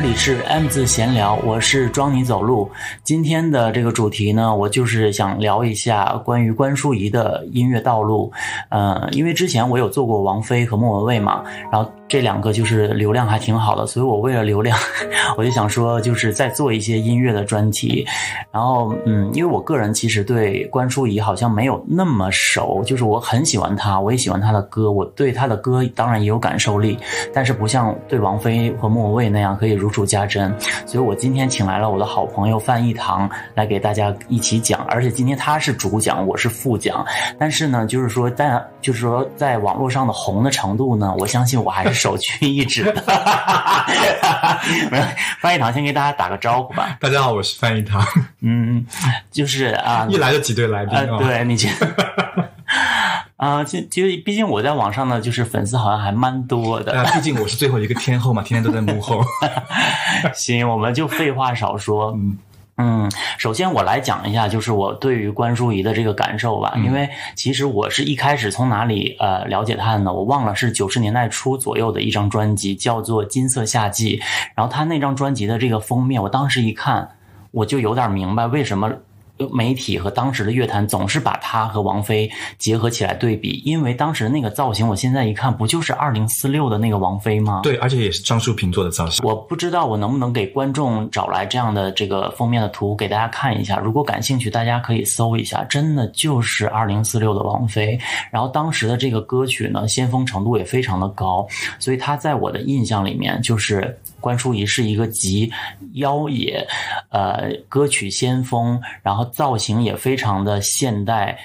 这里是 M 字闲聊，我是装你走路。今天的这个主题呢，我就是想聊一下关于关淑怡的音乐道路。呃，因为之前我有做过王菲和莫文蔚嘛，然后这两个就是流量还挺好的，所以我为了流量，我就想说就是再做一些音乐的专题。然后，嗯，因为我个人其实对关淑怡好像没有那么熟，就是我很喜欢她，我也喜欢她的歌，我对她的歌当然也有感受力，但是不像对王菲和莫文蔚那样可以如数家珍。所以我今天请来了我的好朋友范逸堂来给大家一起讲，而且今天他是主讲，我是副讲。但是呢，就是说在就是说在网络上的红的程度呢，我相信我还是首屈一指的。范逸堂先给大家打个招呼吧。大家好，我是范逸堂。嗯，就是啊，一来就几对来宾啊，对你这。啊，其其实毕竟我在网上呢，就是粉丝好像还蛮多的。啊毕竟我是最后一个天后嘛，天天都在幕后。行，我们就废话少说。嗯嗯，首先我来讲一下，就是我对于关淑怡的这个感受吧。因为其实我是一开始从哪里呃了解她的呢？我忘了，是九十年代初左右的一张专辑，叫做《金色夏季》。然后她那张专辑的这个封面，我当时一看，我就有点明白为什么。媒体和当时的乐坛总是把他和王菲结合起来对比，因为当时那个造型，我现在一看，不就是二零四六的那个王菲吗？对，而且也是张淑平做的造型。我不知道我能不能给观众找来这样的这个封面的图给大家看一下，如果感兴趣，大家可以搜一下，真的就是二零四六的王菲。然后当时的这个歌曲呢，先锋程度也非常的高，所以他在我的印象里面就是。关淑怡是一个集妖冶，呃，歌曲先锋，然后造型也非常的现代，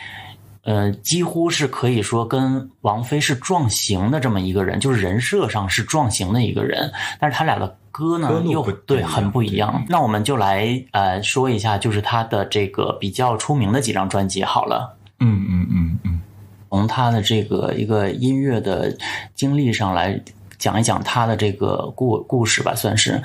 呃，几乎是可以说跟王菲是撞型的这么一个人，就是人设上是撞型的一个人。但是他俩的歌呢，又对很不一样。那我们就来呃说一下，就是他的这个比较出名的几张专辑好了。嗯嗯嗯嗯，从他的这个一个音乐的经历上来。讲一讲他的这个故故事吧，算是。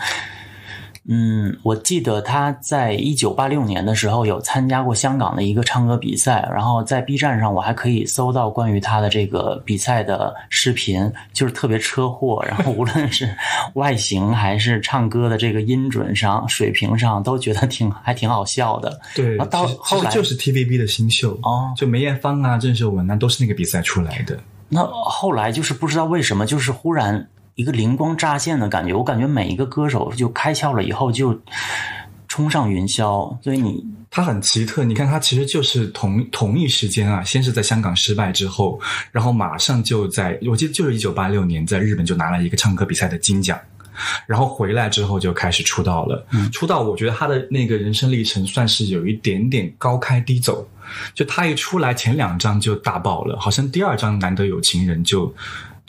嗯，我记得他在一九八六年的时候有参加过香港的一个唱歌比赛，然后在 B 站上我还可以搜到关于他的这个比赛的视频，就是特别车祸，然后无论是外形还是唱歌的这个音准上、水平上，都觉得挺还挺好笑的。对，到后来就是 TVB 的新秀哦，就梅艳芳啊、郑秀文啊，都是那个比赛出来的。那后来就是不知道为什么，就是忽然一个灵光乍现的感觉。我感觉每一个歌手就开窍了以后就冲上云霄。所以你他很奇特，你看他其实就是同同一时间啊，先是在香港失败之后，然后马上就在我记得就是一九八六年在日本就拿了一个唱歌比赛的金奖，然后回来之后就开始出道了。出道我觉得他的那个人生历程算是有一点点高开低走。就他一出来，前两张就大爆了，好像第二张《难得有情人》就就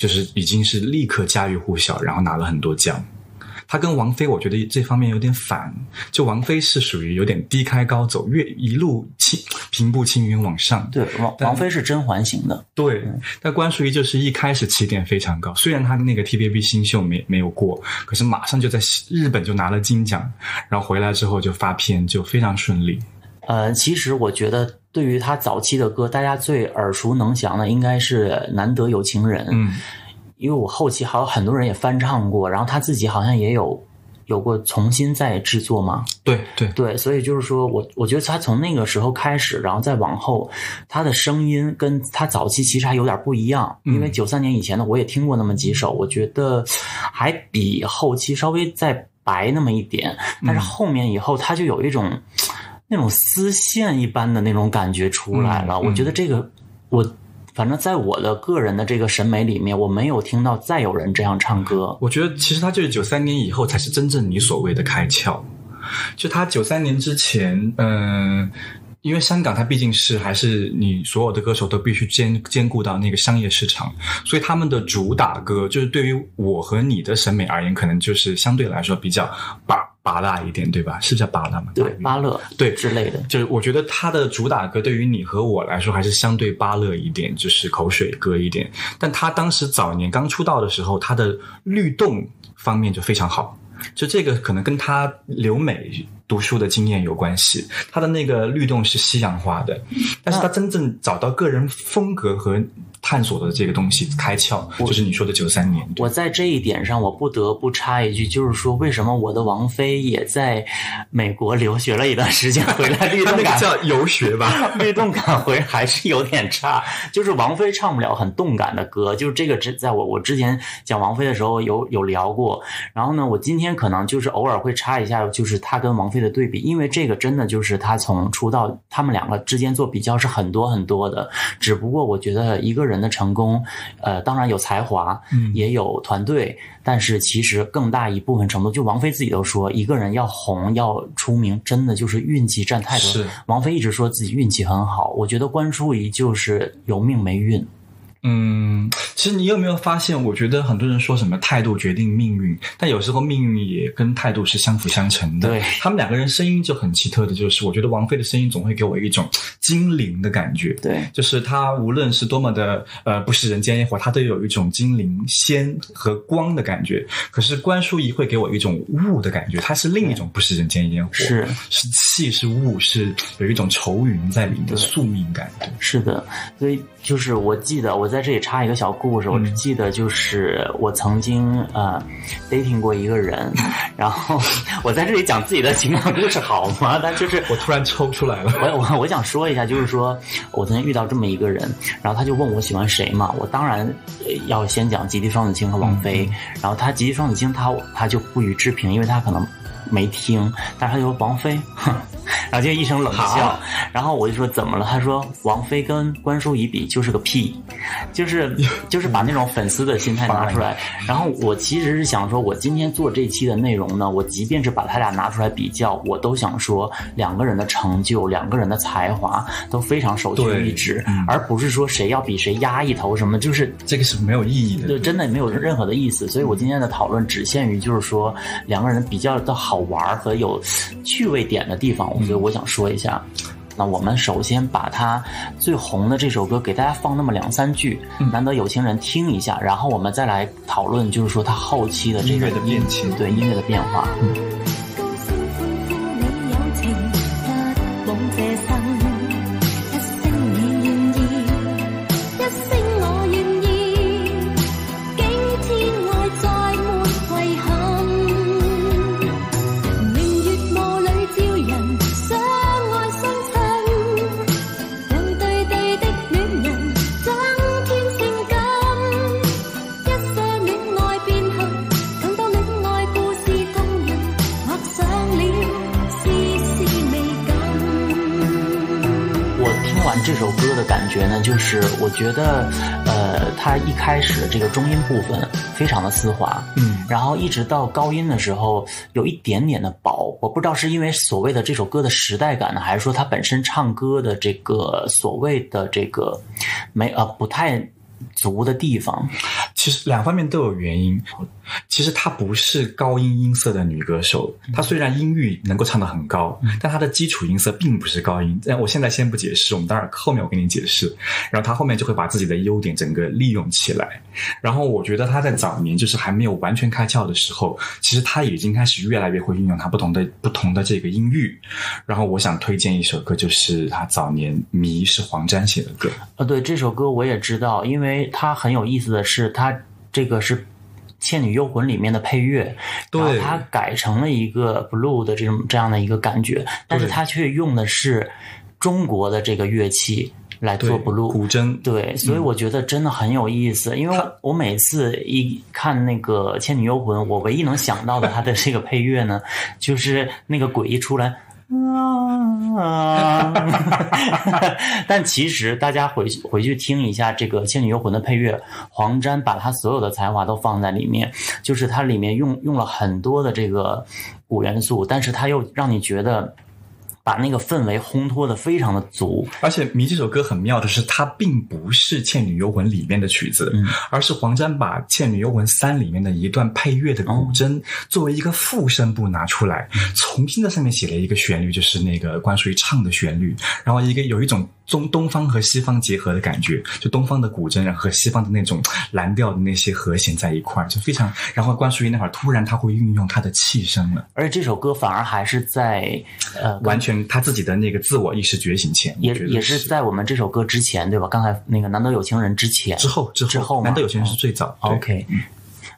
是已经是立刻家喻户晓，然后拿了很多奖。他跟王菲，我觉得这方面有点反，就王菲是属于有点低开高走，越一路青平步青云往上。对，王王菲是甄嬛型的。对，但关淑怡就是一开始起点非常高，虽然她那个 TVB 新秀没没有过，可是马上就在日本就拿了金奖，然后回来之后就发片，就非常顺利。呃，其实我觉得。对于他早期的歌，大家最耳熟能详的应该是《难得有情人》。嗯，因为我后期还有很多人也翻唱过，然后他自己好像也有有过重新再制作嘛。对对对，所以就是说我我觉得他从那个时候开始，然后再往后，他的声音跟他早期其实还有点不一样。因为九三年以前的我也听过那么几首，我觉得还比后期稍微再白那么一点，但是后面以后他就有一种。那种丝线一般的那种感觉出来了，我觉得这个，我反正在我的个人的这个审美里面，我没有听到再有人这样唱歌。我觉得其实他就是九三年以后才是真正你所谓的开窍，就他九三年之前，嗯。因为香港它毕竟是还是你所有的歌手都必须兼兼顾到那个商业市场，所以他们的主打歌就是对于我和你的审美而言，可能就是相对来说比较拔拔辣一点，对吧？是叫拔辣吗？对，芭乐对之类的。就是我觉得他的主打歌对于你和我来说还是相对芭乐一点，就是口水歌一点。但他当时早年刚出道的时候，他的律动方面就非常好，就这个可能跟他留美。读书的经验有关系，他的那个律动是西洋化的，但是他真正找到个人风格和探索的这个东西开窍，就是你说的九三年。我在这一点上，我不得不插一句，就是说，为什么我的王菲也在美国留学了一段时间，回来律动感 叫游学吧，律动感回还是有点差。就是王菲唱不了很动感的歌，就是这个之在我我之前讲王菲的时候有有聊过。然后呢，我今天可能就是偶尔会插一下，就是她跟王菲的对比，因为这个真的就是他从出道，他们两个之间做比较是很多很多的。只不过我觉得一个人的成功，呃，当然有才华，嗯，也有团队，但是其实更大一部分程度，就王菲自己都说，一个人要红要出名，真的就是运气占太多。是王菲一直说自己运气很好，我觉得关淑怡就是有命没运。嗯，其实你有没有发现？我觉得很多人说什么态度决定命运，但有时候命运也跟态度是相辅相成的。对，他们两个人声音就很奇特的，就是我觉得王菲的声音总会给我一种精灵的感觉。对，就是她无论是多么的呃不食人间烟火，她都有一种精灵仙和光的感觉。可是关淑怡会给我一种雾的感觉，她是另一种不食人间烟火，是是气是雾，是有一种愁云在里面的宿命感。是的，所以就是我记得我。在这里插一个小故事，我只记得就是我曾经呃 dating 过一个人，然后我在这里讲自己的情感故事好吗？但就是我突然抽出来了，我我我想说一下，就是说我曾经遇到这么一个人，然后他就问我喜欢谁嘛，我当然要先讲吉地双子星和王菲，然后他吉地双子星他他就不予置评，因为他可能没听，但是他就说王菲，哼。然后就一声冷笑，然后我就说怎么了？他说王菲跟关淑怡比就是个屁，就是 就是把那种粉丝的心态拿出来。然后我其实是想说，我今天做这期的内容呢，我即便是把他俩拿出来比较，我都想说两个人的成就、两个人的才华都非常首屈一指，而不是说谁要比谁压一头什么，就是这个是没有意义的，对，真的没有任何的意思。所以我今天的讨论只限于就是说两个人比较的好玩和有趣味点的地方。我觉得我想说一下，那我们首先把它最红的这首歌给大家放那么两三句，难得有情人听一下，然后我们再来讨论，就是说它后期的这个音乐的对音乐的变化。这觉呢，就是我觉得，呃，它一开始这个中音部分非常的丝滑，嗯，然后一直到高音的时候有一点点的薄，我不知道是因为所谓的这首歌的时代感呢，还是说他本身唱歌的这个所谓的这个没呃不太足的地方。其实两方面都有原因。其实她不是高音音色的女歌手，她虽然音域能够唱得很高，但她的基础音色并不是高音。但我现在先不解释，我们待会儿后面我给你解释。然后她后面就会把自己的优点整个利用起来。然后我觉得她在早年就是还没有完全开窍的时候，其实她已经开始越来越会运用她不同的不同的这个音域。然后我想推荐一首歌，就是她早年《迷》是黄沾写的歌。呃，对这首歌我也知道，因为它很有意思的是，它这个是。《倩女幽魂》里面的配乐，然后它改成了一个 blue 的这种这样的一个感觉，但是它却用的是中国的这个乐器来做 blue 古筝。对，所以我觉得真的很有意思，因为我每次一看那个《倩女幽魂》，我唯一能想到的它的这个配乐呢，就是那个鬼一出来。啊！但其实大家回去回去听一下这个《倩女幽魂》的配乐，黄沾把他所有的才华都放在里面，就是它里面用用了很多的这个古元素，但是他又让你觉得。把那个氛围烘托的非常的足，而且《迷》这首歌很妙的是，它并不是《倩女幽魂》里面的曲子，而是黄沾把《倩女幽魂三》里面的一段配乐的古筝作为一个副声部拿出来，重新在上面写了一个旋律，就是那个关淑怡唱的旋律，然后一个有一种。中东方和西方结合的感觉，就东方的古筝，然后和西方的那种蓝调的那些和弦在一块儿，就非常。然后关淑怡那会儿突然他会运用他的气声了，而且这首歌反而还是在呃完全他自己的那个自我意识觉醒前，也也是在我们这首歌之前，对吧？刚才那个难得有情人之前，之后之后难得有情人是最早。OK，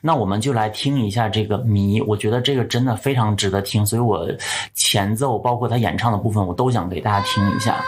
那我们就来听一下这个谜，我觉得这个真的非常值得听，所以我前奏包括他演唱的部分，我都想给大家听一下。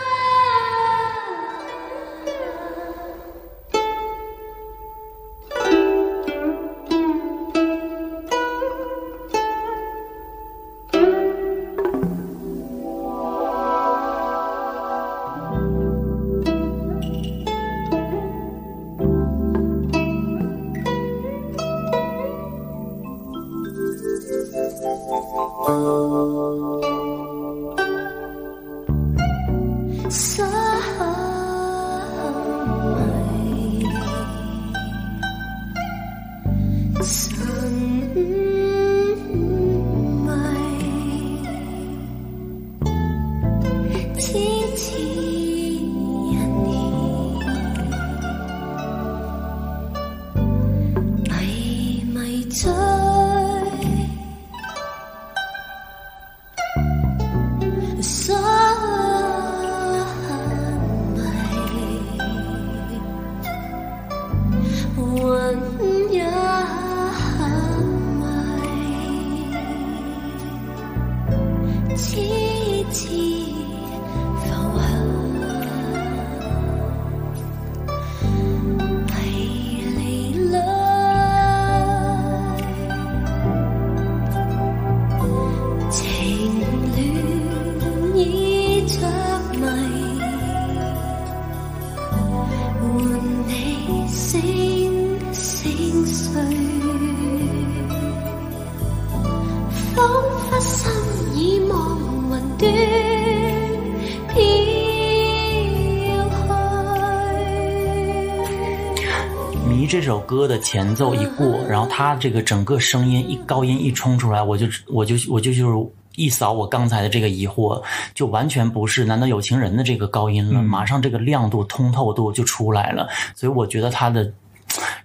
首歌的前奏一过，然后他这个整个声音一高音一冲出来，我就我就我就就是一扫我刚才的这个疑惑，就完全不是难道有情人的这个高音了，马上这个亮度通透度就出来了，所以我觉得他的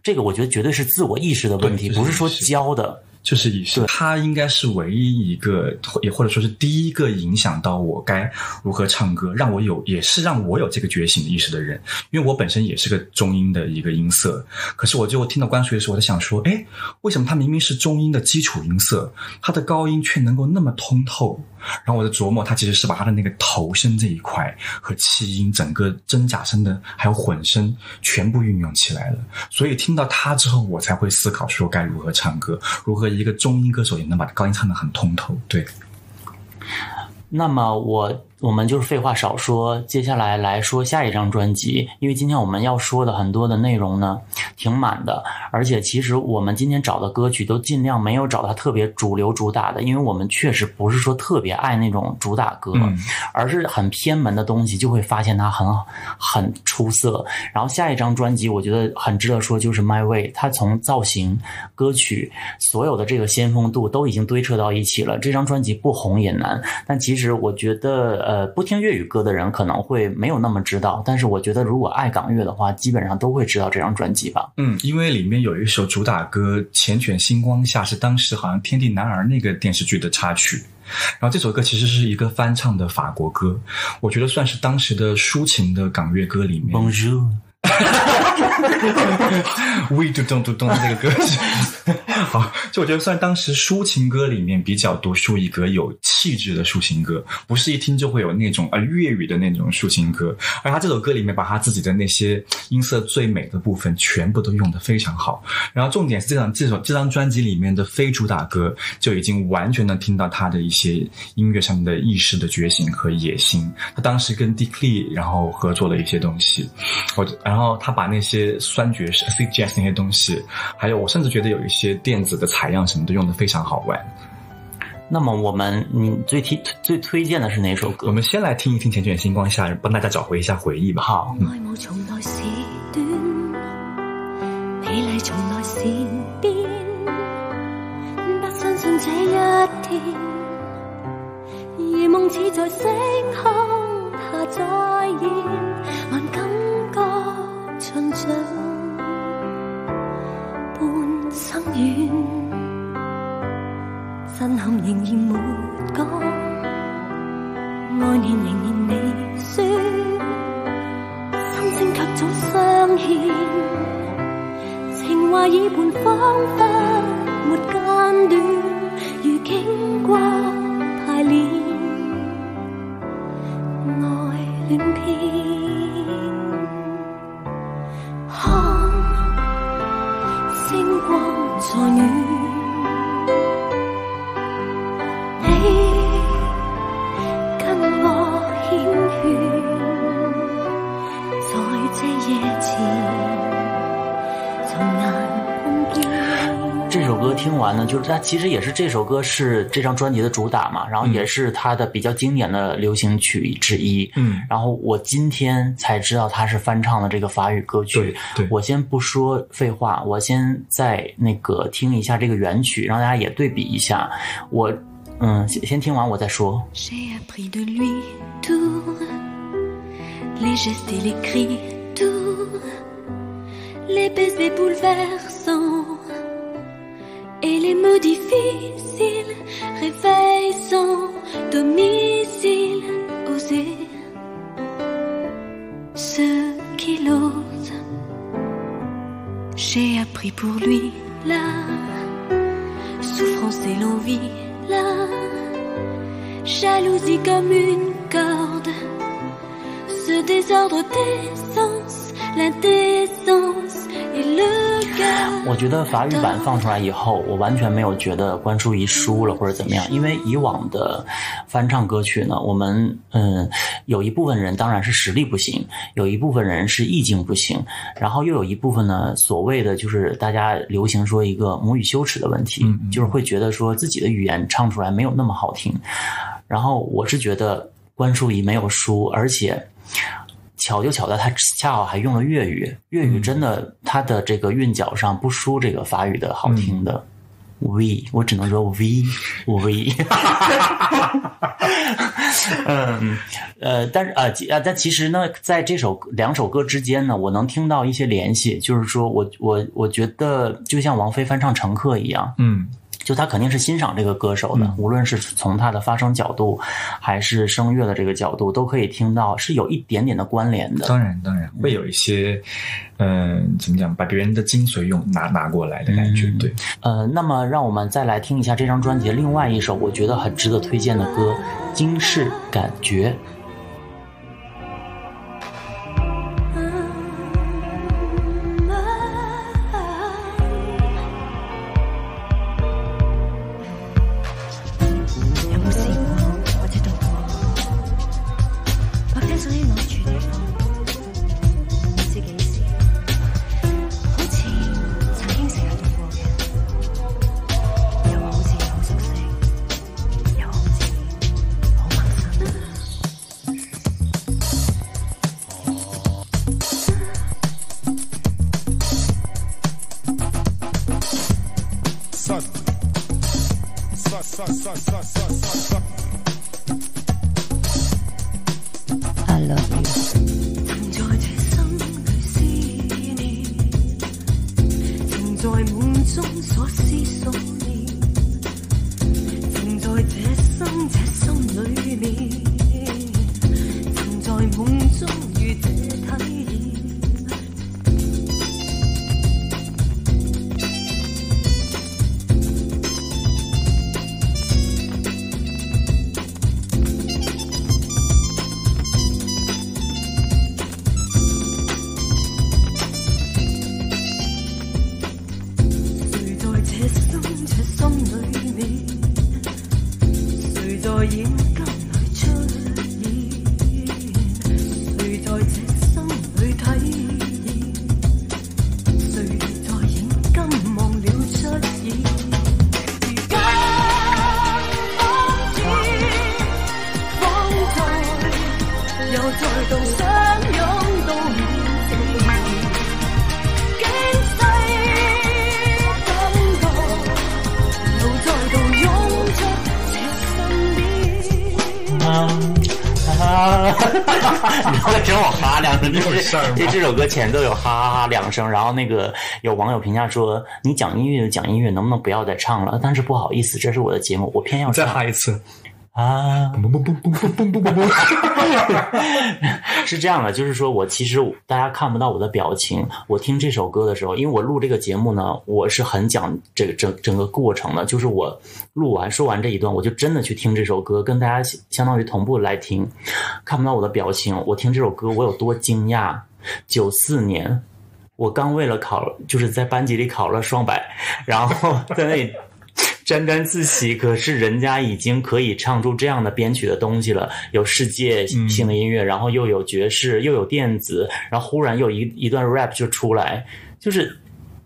这个我觉得绝对是自我意识的问题，不是说教的。就是以，他应该是唯一一个，也或者说是第一个影响到我该如何唱歌，让我有，也是让我有这个觉醒意识的人。因为我本身也是个中音的一个音色，可是我就听到关淑的时候，我在想说，哎，为什么他明明是中音的基础音色，他的高音却能够那么通透？然后我在琢磨，他其实是把他的那个头声这一块和气音、整个真假声的还有混声全部运用起来了。所以听到他之后，我才会思考说该如何唱歌，如何一个中音歌手也能把高音唱得很通透。对。那么我。我们就是废话少说，接下来来说下一张专辑。因为今天我们要说的很多的内容呢，挺满的。而且其实我们今天找的歌曲都尽量没有找它特别主流主打的，因为我们确实不是说特别爱那种主打歌，而是很偏门的东西，就会发现它很很出色。然后下一张专辑我觉得很值得说，就是《My Way》，它从造型、歌曲所有的这个先锋度都已经堆砌到一起了。这张专辑不红也难，但其实我觉得。呃，不听粤语歌的人可能会没有那么知道，但是我觉得如果爱港乐的话，基本上都会知道这张专辑吧。嗯，因为里面有一首主打歌《缱绻星光下》，是当时好像《天地男儿》那个电视剧的插曲。然后这首歌其实是一个翻唱的法国歌，我觉得算是当时的抒情的港乐歌里面。Bonjour。We do don't do don't 这个歌曲，好，就我觉得算当时抒情歌里面比较独树一格、有气质的抒情歌，不是一听就会有那种啊粤语的那种抒情歌。而他这首歌里面把他自己的那些音色最美的部分全部都用的非常好。然后重点是这张这首这张专辑里面的非主打歌就已经完全能听到他的一些音乐上面的意识的觉醒和野心。他当时跟 d i c k l e 然后合作了一些东西，我然后他把那些酸爵士、C Jazz 那些东西，还有我甚至觉得有一些电子的采样什么的用的非常好玩。那么我们你最提最推荐的是哪首歌？我们先来听一听《缱绻星光下》，帮大家找回一下回忆吧。好。如梦似在星空下再上涨，半生远，震撼仍然没讲，爱念仍然未说，心声却早相欠，情话已伴仿佛没间断，如经过排练，爱恋篇。在雨，歌听完呢，就是它其实也是这首歌是这张专辑的主打嘛，然后也是它的比较经典的流行曲之一。嗯然后我今天才知道它是翻唱的这个法语歌曲。对对我先不说废话，我先在那个听一下这个原曲，让大家也对比一下。我嗯，先先听完我再说。J'ai appris de lui tout, les gestes et les cris, tout, les baisers bouleversants et les mots difficiles, réveil sans domicile, oser ce qu'il ose. J'ai appris pour lui la souffrance et l'envie, la jalousie comme une corde, ce désordre des sens. 我觉得法语版放出来以后，我完全没有觉得关淑怡输了或者怎么样，因为以往的翻唱歌曲呢，我们嗯有一部分人当然是实力不行，有一部分人是意境不行，然后又有一部分呢，所谓的就是大家流行说一个母语羞耻的问题，嗯嗯就是会觉得说自己的语言唱出来没有那么好听，然后我是觉得关淑怡没有输，而且。巧就巧在他恰好还用了粤语，粤语真的他的这个韵脚上不输这个法语的好听的。we，我只能说 we。嗯，呃，但是呃，其呃，但其实呢，在这首两首歌之间呢，我能听到一些联系，就是说我我我觉得就像王菲翻唱《乘客》一样，嗯就他肯定是欣赏这个歌手的，嗯无论是从他的发声角度，还是声乐的这个角度，都可以听到是有一点点的关联的。当然当然会有一些，嗯、怎么讲，把别人的精髓用拿拿过来的感觉，嗯对。呃，那么让我们再来听一下这张专辑的另外一首我觉得很值得推荐的歌《惊世感觉》。事儿吗这这首歌前奏有哈哈哈两声，然后那个有网友评价说：“你讲音乐就讲音乐，能不能不要再唱了？”但是不好意思，这是我的节目，我偏要再唱。哈一次，啊，嘣嘣嘣嘣嘣嘣嘣嘣嘣，是这样的，就是说我其实大家看不到我的表情，我听这首歌的时候，因为我录这个节目呢，我是很讲这个整整个过程的，就是我录完说完这一段，我就真的去听这首歌，跟大家相当于同步来听，看不到我的表情，我听这首歌我有多惊讶。九四年，我刚为了考，就是在班级里考了双百，然后在那里。沾沾自喜，可是人家已经可以唱出这样的编曲的东西了，有世界性的音乐，然后又有爵士，又有电子，然后忽然又一一段 rap 就出来，就是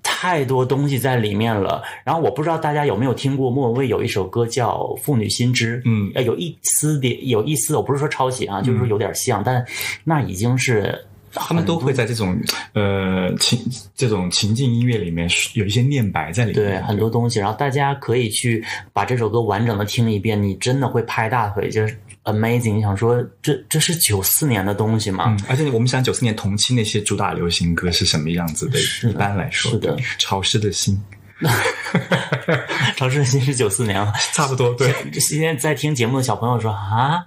太多东西在里面了。然后我不知道大家有没有听过莫文蔚有一首歌叫《妇女心知》，嗯呃，有一丝点有一丝，我不是说抄袭啊，就是说有点像，但那已经是他们都会在这种呃情这种情境音乐里面有一些念白在里面，对很多东西，然后大家可以去把这首歌完整的听一遍，你真的会拍大腿，就是 amazing。你想说这这是九四年的东西吗？嗯，而且我们想九四年同期那些主打流行歌是什么样子的？的一般来说，是的潮湿的心，潮湿的心是九四年了。差不多对。今天在听节目的小朋友说啊，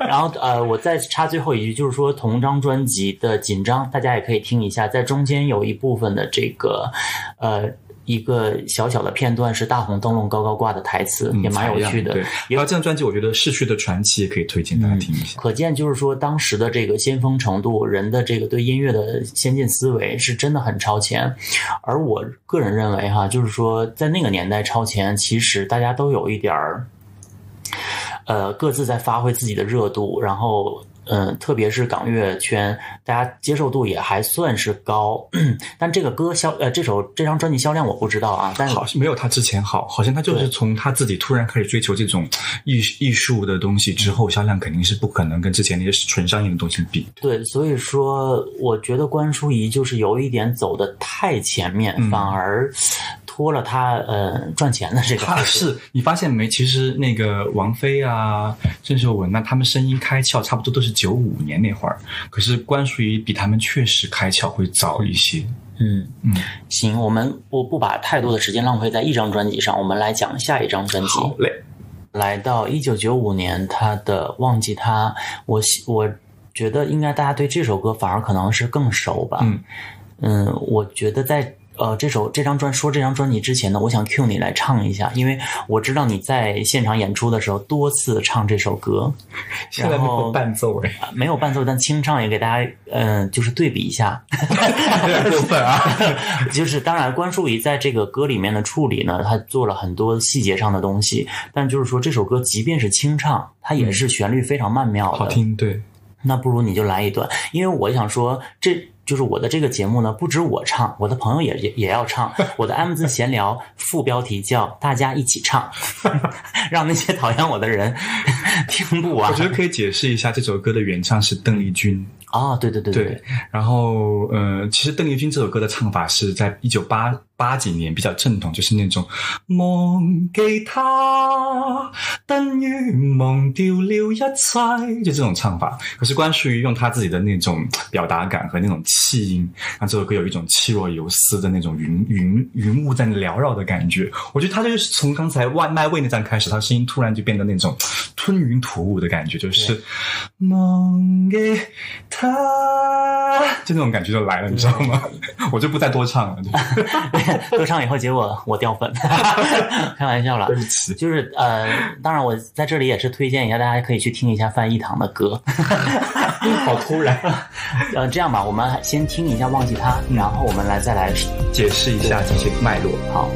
然后呃，我再插最后一句，就是说同张专辑的紧张，大家也可以听一下，在中间有一部分的这个呃一个小小的片段是大红灯笼高高挂的台词，也蛮有趣的嗯对，。然后这张专辑，我觉得《逝去的传奇》也可以推荐大家听一下。可见就是说，当时的这个先锋程度，人的这个对音乐的先进思维是真的很超前。而我个人认为哈，就是说在那个年代超前，其实大家都有一点儿，呃，各自在发挥自己的热度，然后。嗯，特别是港乐圈，大家接受度也还算是高，但这个歌销呃，这首这张专辑销量我不知道啊，但好像没有他之前好，好像他就是从他自己突然开始追求这种艺艺术的东西之后，销量肯定是不可能跟之前那些纯商业的东西比。对，所以说，我觉得关淑怡就是有一点走的太前面，嗯。反而拖了他呃赚钱的这个他。是你发现没？其实那个王菲啊、郑秀文那他们声音开窍差不多都是九五年那会儿，可是关淑怡比他们确实开窍会早一些。嗯嗯，行，我们不不把太多的时间浪费在一张专辑上，我们来讲下一张专辑。好嘞，来到一九九五年，他的《忘记他》，我喜我觉得应该大家对这首歌反而可能是更熟吧。嗯嗯，我觉得在呃这首这张专说这张专辑之前呢，我想 cue 你来唱一下，因为我知道你在现场演出的时候多次唱这首歌，现在没有然后伴奏没有伴奏，但清唱也给大家嗯、呃就是对比一下。有点过分啊。就是当然，关淑怡在这个歌里面的处理呢，她做了很多细节上的东西，但就是说这首歌即便是清唱，它也是旋律非常曼妙的。好听，对，那不如你就来一段，因为我想说，这就是我的这个节目呢，不止我唱，我的朋友也也也要唱。我的 M 字闲聊副标题叫“大家一起唱”，让那些讨厌我的人 听不完我。觉得可以解释一下这首歌的原唱是邓丽君。哦，对对对对，然后呃，其实邓丽君这首歌的唱法是在一九八八几年比较正统，就是那种忘记他等于忘掉了一切，就这种唱法。可是关淑怡用她自己的那种表达感和那种气音，让这首歌有一种气若游丝的那种云云云雾在缭绕的感觉。我觉得她就是从刚才外卖位那站开始，她声音突然就变得那种吞云吐雾的感觉，就是忘记他，就那种感觉就来了，你知道吗？我就不再多唱了，多唱以后，结果我掉粉，开玩笑了对。不起。就是呃，当然我在这里也是推荐一下，大家可以去听一下范逸堂的歌。好突然，呃，这样吧，我们先听一下《忘记他》，然后我们来再来解释一下这些脉络。好。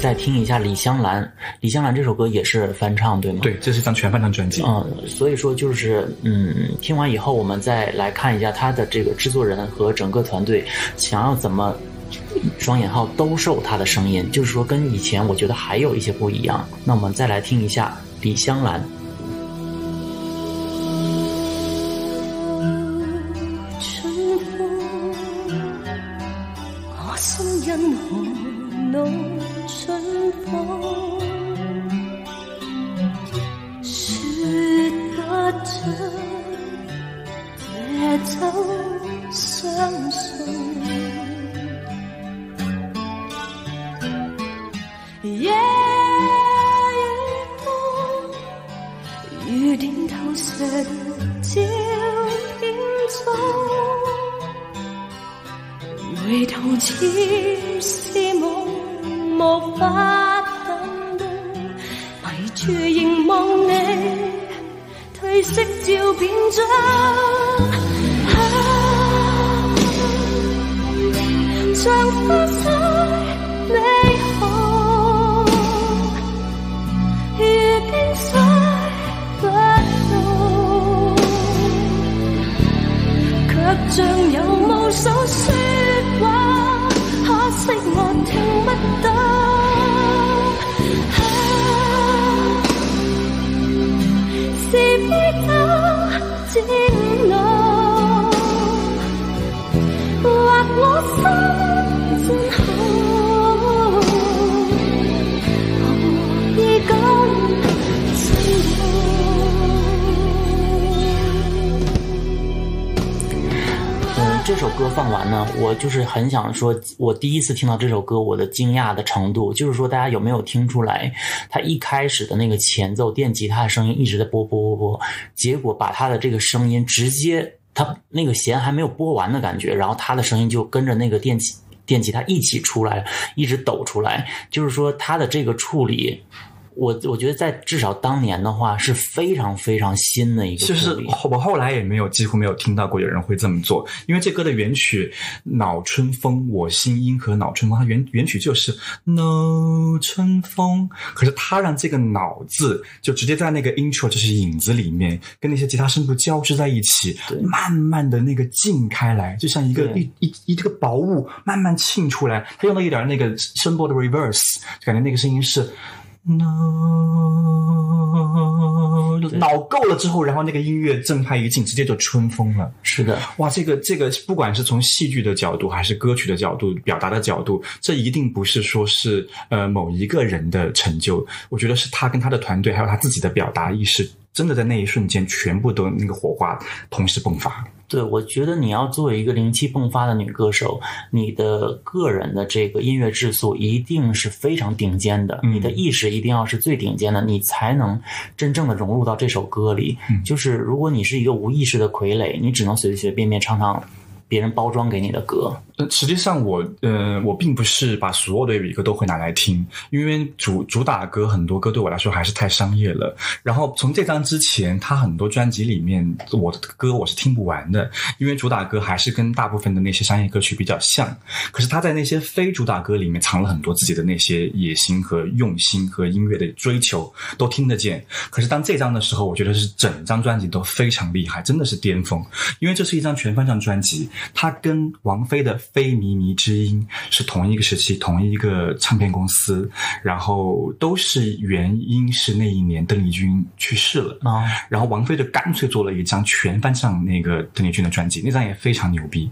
再听一下李香兰，李香兰这首歌也是翻唱，对吗？。对，这是一张全翻唱专辑。嗯，所以说就是，嗯，听完以后，我们再来看一下他的这个制作人和整个团队想要怎么双引号兜售他的声音，就是说跟以前我觉得还有一些不一样。那我们再来听一下李香兰。凝望你褪色照片中。啊像花水你好，如冰水不動，卻像有无数说话，可惜我听不到。走漸濃。或首歌放完呢，我就是很想说，我第一次听到这首歌，我的惊讶的程度，就是说大家有没有听出来，他一开始的那个前奏电吉他的声音一直在播播播播，结果把他的这个声音直接，他那个弦还没有播完的感觉，然后他的声音就跟着那个电吉电吉他一起出来，一直抖出来，就是说他的这个处理。我我觉得在至少当年的话是非常非常新的一个处就，是我后来也没有几乎没有听到过有人会这么做，因为这歌的原曲《恼春风》，我心因何恼春风，它原原曲就是恼春风，可是他让这个“恼”字就直接在那个 intro 就是影子里面，跟那些吉他声部交织在一起，慢慢的那个浸开来，就像一个一一一这个薄雾慢慢沁出来，他用了一点那个声波的 reverse，就感觉那个声音是。恼恼够了之后，然后那个音乐正派一进，直接就春风了。是的，哇，这个这个，不管是从戏剧的角度，还是歌曲的角度、表达的角度，这一定不是说是呃某一个人的成就。我觉得是他跟他的团队，还有他自己的表达意识，真的在那一瞬间，全部都那个火花同时迸发。对，我觉得你要作为一个灵气迸发的女歌手，你的个人的这个音乐质素一定是非常顶尖的，嗯你的意识一定要是最顶尖的，你才能真正的融入到这首歌里。嗯就是如果你是一个无意识的傀儡，你只能随随便便唱唱别人包装给你的歌。实际上我呃，我并不是把所有的粤语歌都会拿来听，因为主主打歌很多歌对我来说还是太商业了。然后从这张之前，他很多专辑里面我的歌我是听不完的，因为主打歌还是跟大部分的那些商业歌曲比较像。可是他在那些非主打歌里面藏了很多自己的那些野心和用心和音乐的追求，都听得见。可是当这张的时候，我觉得是整张专辑都非常厉害，真的是巅峰。因为这是一张全方向专辑，它跟王菲的《非靡靡之音》是同一个时期、同一个唱片公司，然后都是原因是那一年邓丽君去世了。啊、然后王菲就干脆做了一张全翻唱那个邓丽君的专辑，那张也非常牛逼。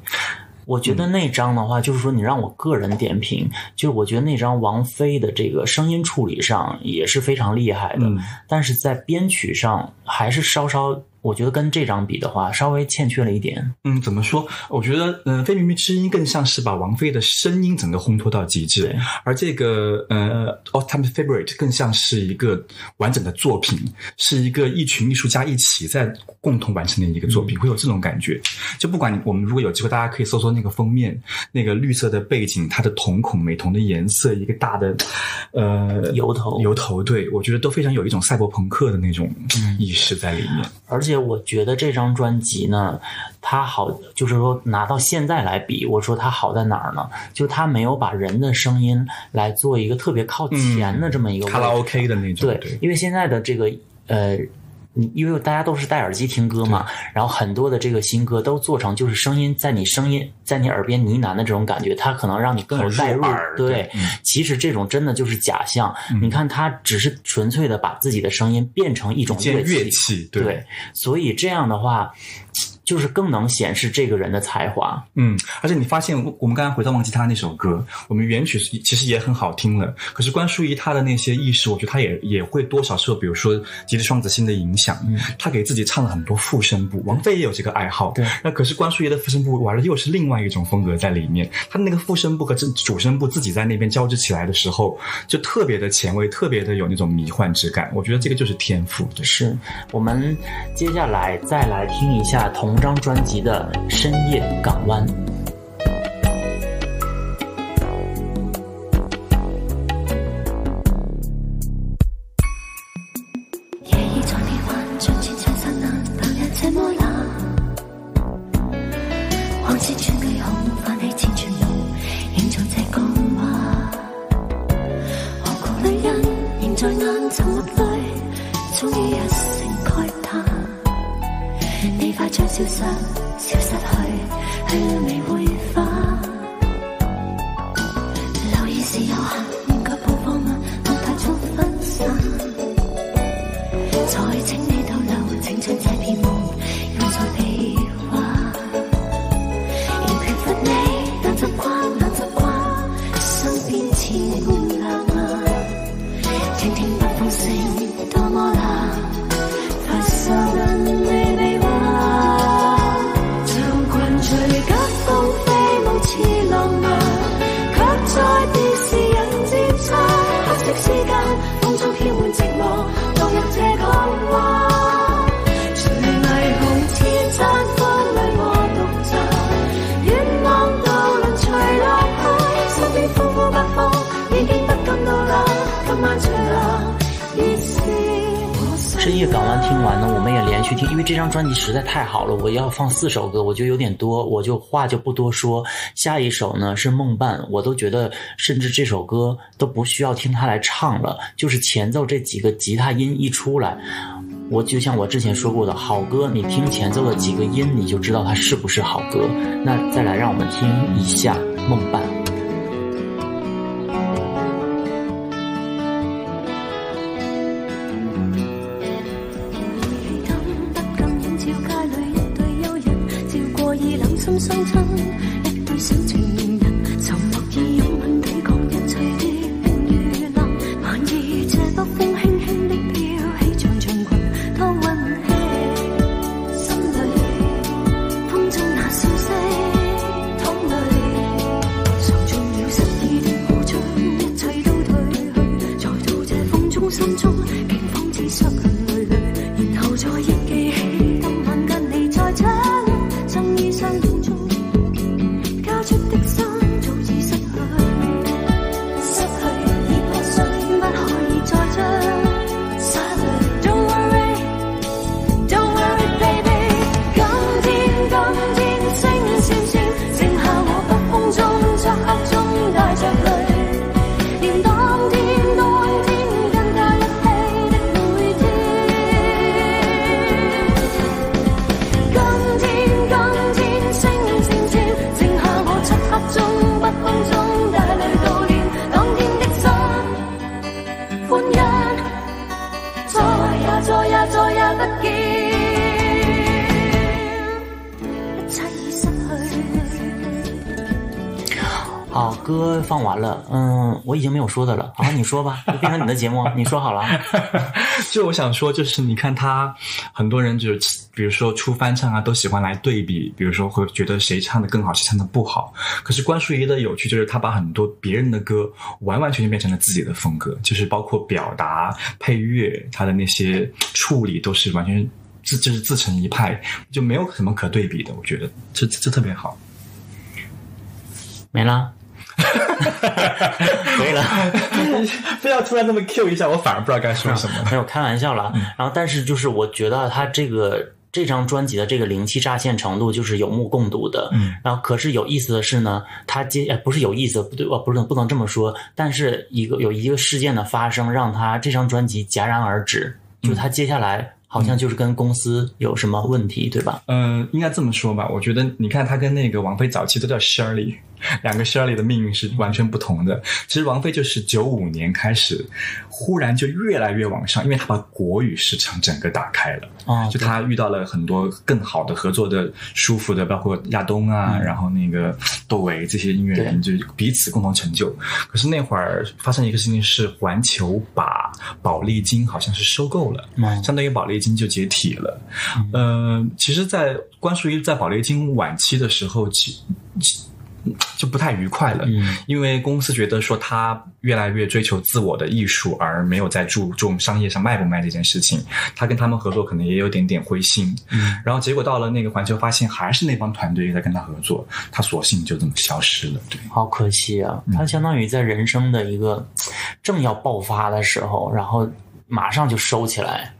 我觉得那张的话，就是说你让我个人点评，就是我觉得那张王菲的这个声音处理上也是非常厉害的，嗯但是在编曲上还是稍稍，我觉得跟这张比的话，稍微欠缺了一点。嗯，怎么说？我觉得，嗯、非靡靡之音》更像是把王菲的声音整个烘托到极致对，而这个呃《All Time Favorite》更像是一个完整的作品，是一个一群艺术家一起在共同完成的一个作品，会有这种感觉。就不管我们如果有机会，大家可以搜搜那个封面，那个绿色的背景，它的瞳孔、美瞳的颜色，一个大的呃油头油头，对我觉得都非常有一种赛博朋克的那种意识在里面。而且我觉得这张专辑呢，它好，就是说拿到现在来比，我说它好在哪儿呢？就它没有把人的声音来做一个特别靠前的这么一个卡拉 OK 的那种，对，因为现在的这个呃。你因为大家都是戴耳机听歌嘛，然后很多的这个新歌都做成就是声音在你声音在你耳边呢喃的这种感觉，它可能让你更有代入。对其实这种真的就是假象。你看，它只是纯粹的把自己的声音变成一种乐器乐乐器对对，所以这样的话，就是更能显示这个人的才华。嗯，而且你发现，我们刚才回到忘记他那首歌，我们原曲其实也很好听了，可是关淑怡她的那些意识，我觉得她也也会多少受，比如说吉利双子星的影响，嗯，她给自己唱了很多副声部，王菲也有这个爱好，对，那可是关淑怡的副声部完了又是另外一种风格在里面，她那个副声部和这主声部自己在那边交织起来的时候，就特别的前卫，特别的有那种迷幻之感，我觉得这个就是天赋，对。是。我们接下来再来听一下同张专辑的《深夜港湾》。放四首歌，我觉得有点多，我就话就不多说。下一首呢是《梦伴》，我都觉得甚至这首歌都不需要听他来唱了，就是前奏这几个吉他音一出来，我就像我之前说过的，好歌你听前奏的几个音，你就知道它是不是好歌。那再来让我们听一下《梦伴》。然後说吧，就变成你的节目，你说好了。就我想说，就是你看他，很多人就是，比如说出翻唱啊，都喜欢来对比，比如说会觉得谁唱的更好，谁唱的不好。可是关淑怡的有趣就是，他把很多别人的歌完完全全变成了自己的风格，就是包括表达、配乐，他的那些处理都是完全自就是自成一派，就没有什么可对比的。我觉得这这这特别好。没了，可以了。非要突然那么 Q 一下，我反而不知道该说什么。没有开玩笑了。然后，但是就是我觉得他这个这张专辑的这个灵气乍现程度就是有目共睹的。嗯，然后可是有意思的是呢，他接哎不是有意思，不对，我不是不能这么说，但是一个有一个事件的发生，让他这张专辑戛然而止，就他接下来好像就是跟公司有什么问题，对吧？嗯、应该这么说吧。我觉得你看他跟那个王菲早期都叫 Shirley，两个 Shirley 的命运是完全不同的。其实王菲就是九五年开始，忽然就越来越往上，因为她把国语市场整个打开了。哦，就她遇到了很多更好的合作的、舒服的，包括亚东啊，然后那个窦唯这些音乐人，就彼此共同成就。可是那会儿发生一个事情是，环球把宝丽金好像是收购了，嗯相当于宝丽金就解体了。呃，其实，在关淑怡在宝丽金晚期的时候，其其就不太愉快了，嗯因为公司觉得说他越来越追求自我的艺术，而没有在注重商业上卖不卖这件事情。他跟他们合作可能也有点点灰心，嗯，然后结果到了那个环球，发现还是那帮团队在跟他合作，他索性就这么消失了。对，好可惜啊！他相当于在人生的一个正要爆发的时候，然后马上就收起来。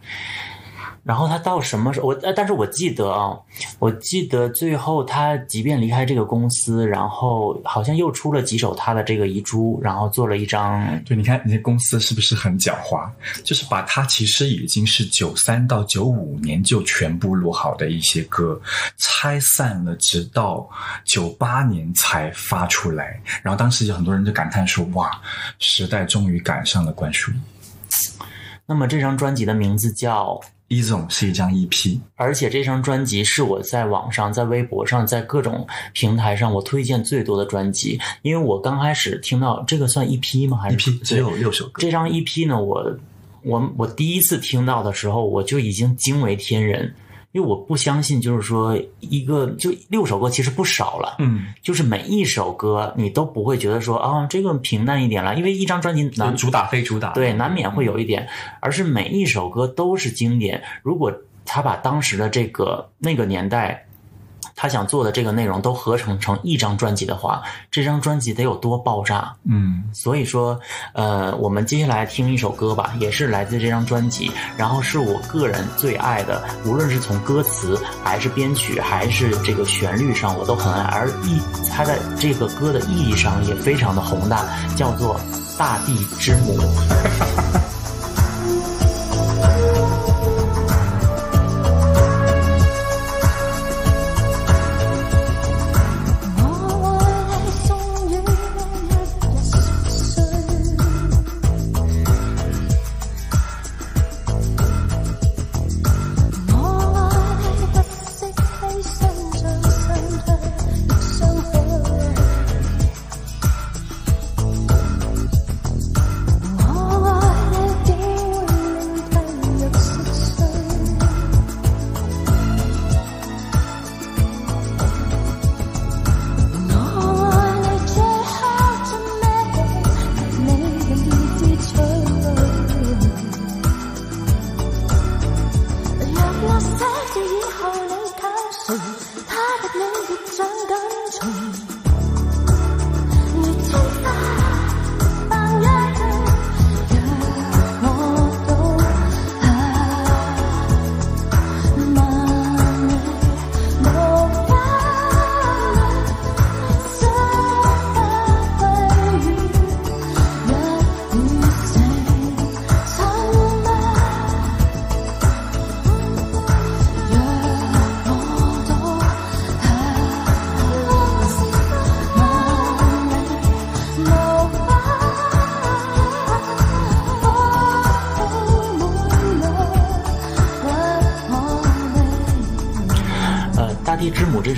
然后他到什么时候？我呃，但是我记得啊，我记得最后他即便离开这个公司，然后好像又出了几首他的这个遗珠，然后做了一张对，你看你这公司是不是很狡猾？就是把他其实已经是九三到九五年就全部录好的一些歌拆散了，直到九八年才发出来。然后当时有很多人就感叹说：“哇，时代终于赶上了关淑怡。那么这张专辑的名字叫，”一种是一张 E EP，而且这张专辑是我在网上、在微博上、在各种平台上我推荐最多的专辑，因为我刚开始听到这个算 EP 吗？还是 EP 只有六首歌。这张 EP 呢，我我我第一次听到的时候，我就已经惊为天人，因为我不相信，就是说一个就六首歌其实不少了，嗯，就是每一首歌你都不会觉得说啊这个平淡一点了，因为一张专辑难主打非主打，对难免会有一点，而是每一首歌都是经典。如果他把当时的这个那个年代。他想做的这个内容都合成成一张专辑的话，这张专辑得有多爆炸？嗯，所以说，呃，我们接下来听一首歌吧，也是来自这张专辑，然后是我个人最爱的，无论是从歌词还是编曲还是这个旋律上，我都很爱，而意它在这个歌的意义上也非常的宏大，叫做《大地之母》。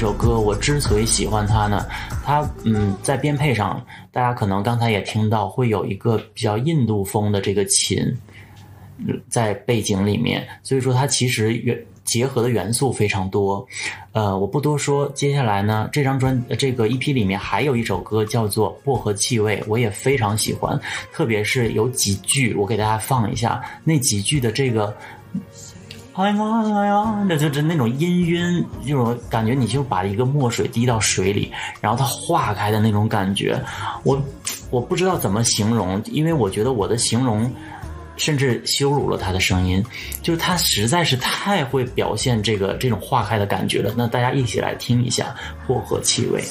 这首歌，我之所以喜欢它呢，它嗯，在编配上，大家可能刚才也听到，会有一个比较印度风的这个琴在背景里面，所以说它其实元结合的元素非常多。呃，我不多说，接下来呢，这张专这个 EP 里面还有一首歌叫做《薄荷气味》，我也非常喜欢，特别是有几句，我给大家放一下，那几句的这个。哎呀哎呀，那就就那种氤氲，这种感觉，你就把一个墨水滴到水里，然后它化开的那种感觉，我我不知道怎么形容，因为我觉得我的形容甚至羞辱了他的声音，就是他实在是太会表现这个这种化开的感觉了。那大家一起来听一下《薄荷气味》。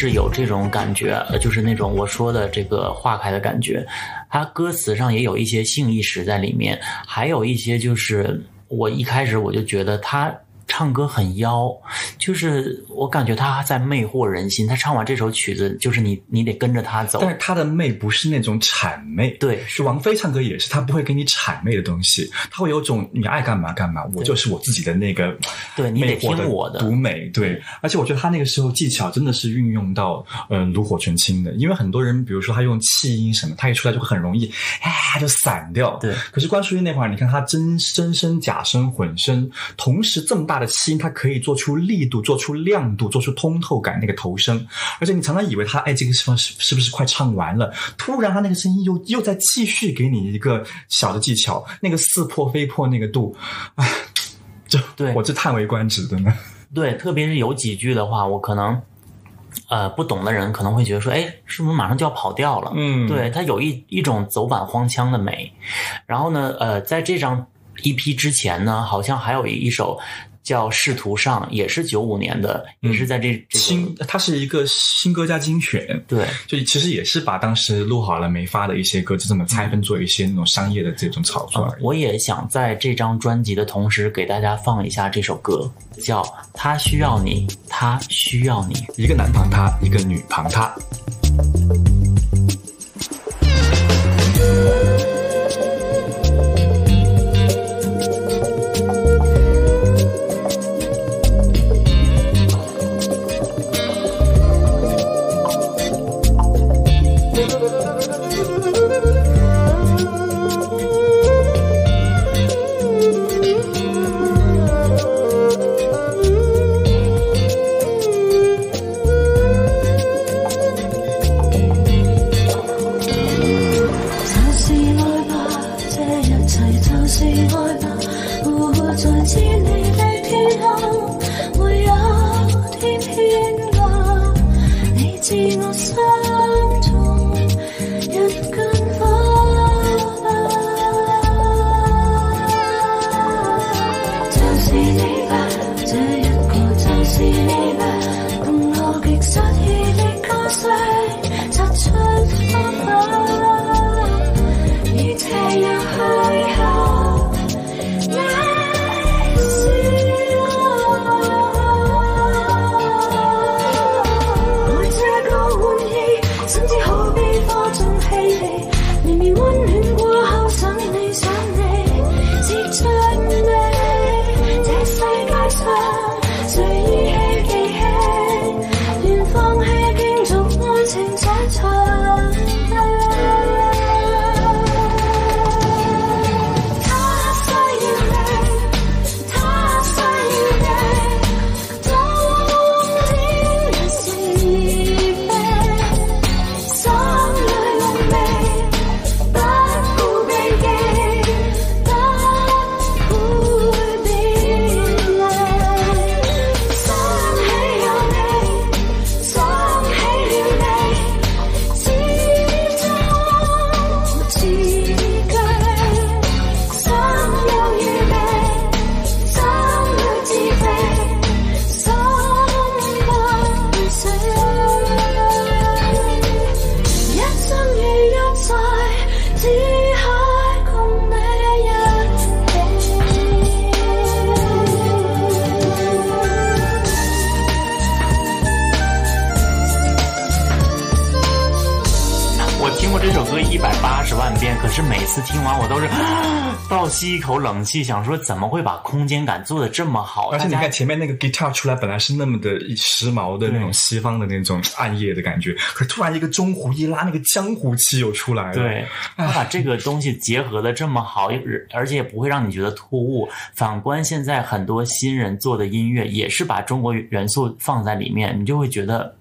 是有这种感觉，就是那种我说的这个化开的感觉，他歌词上也有一些性意识在里面，还有一些就是我一开始我就觉得他。唱歌很妖，就是我感觉他在魅惑人心。他唱完这首曲子，就是你你得跟着他走。但。是他的媚不是那种谄媚，对。是王菲唱歌也是，她不会给你谄媚的东西，她会有种你爱干嘛干嘛，我就是我自己的那个对你得听我的。独美，对，而且我觉得他那个时候技巧真的是运用到呃炉火纯青的，因为很多人比如说他用气音什么，他一出来就会很容易啊就散掉，对。可是关淑怡那会儿，你看她真真声、假声、混声，同时这么大的气音，她可以做出力度、做出亮度、做出通透感，那个头声。而且你常常以为他哎这个地方是是不是快唱完了，突然他那个声音又又在继续给你一个小的技巧，那个似破非破那个度，哎，这对我这叹为观止的呢。对，特别是有几句的话，我可能。呃，不懂的人可能会觉得说，哎，是不是马上就要跑调了？嗯对，它有一一种走板荒腔的美。然后呢，呃，在这张 EP 之前呢，好像还有一首叫《仕途上》，也是九五年的，也是在这这个新，它是一个新歌加精选，对就其实也是把当时录好了没发的一些歌，就这么拆分做一些那种商业的这种炒作。我也想在这张专辑的同时给大家放一下这首歌，叫《他需要你，他需要你》。一个男旁他，一个女旁他。冷气，想说怎么会把空间感做的这么好？而且你看前面那个 guitar 出来，本来是那么的时髦的那种西方的那种暗夜的感觉，可突然一个中胡一拉，那个江湖气又出来了。对，他把这个东西结合的这么好，而且也不会让你觉得突兀。反观现在很多新人做的音乐，也是把中国元素放在里面，你就会觉得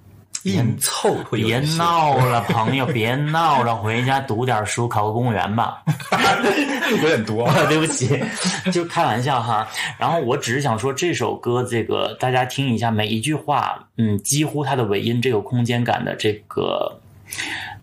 硬凑会别闹了，朋友，别闹了，回家读点书，考个公务员吧。有点多。对不起，就开玩笑哈。然后我只是想说，这首歌这个大家听一下，每一句话，嗯，几乎它的尾音这个空间感的这个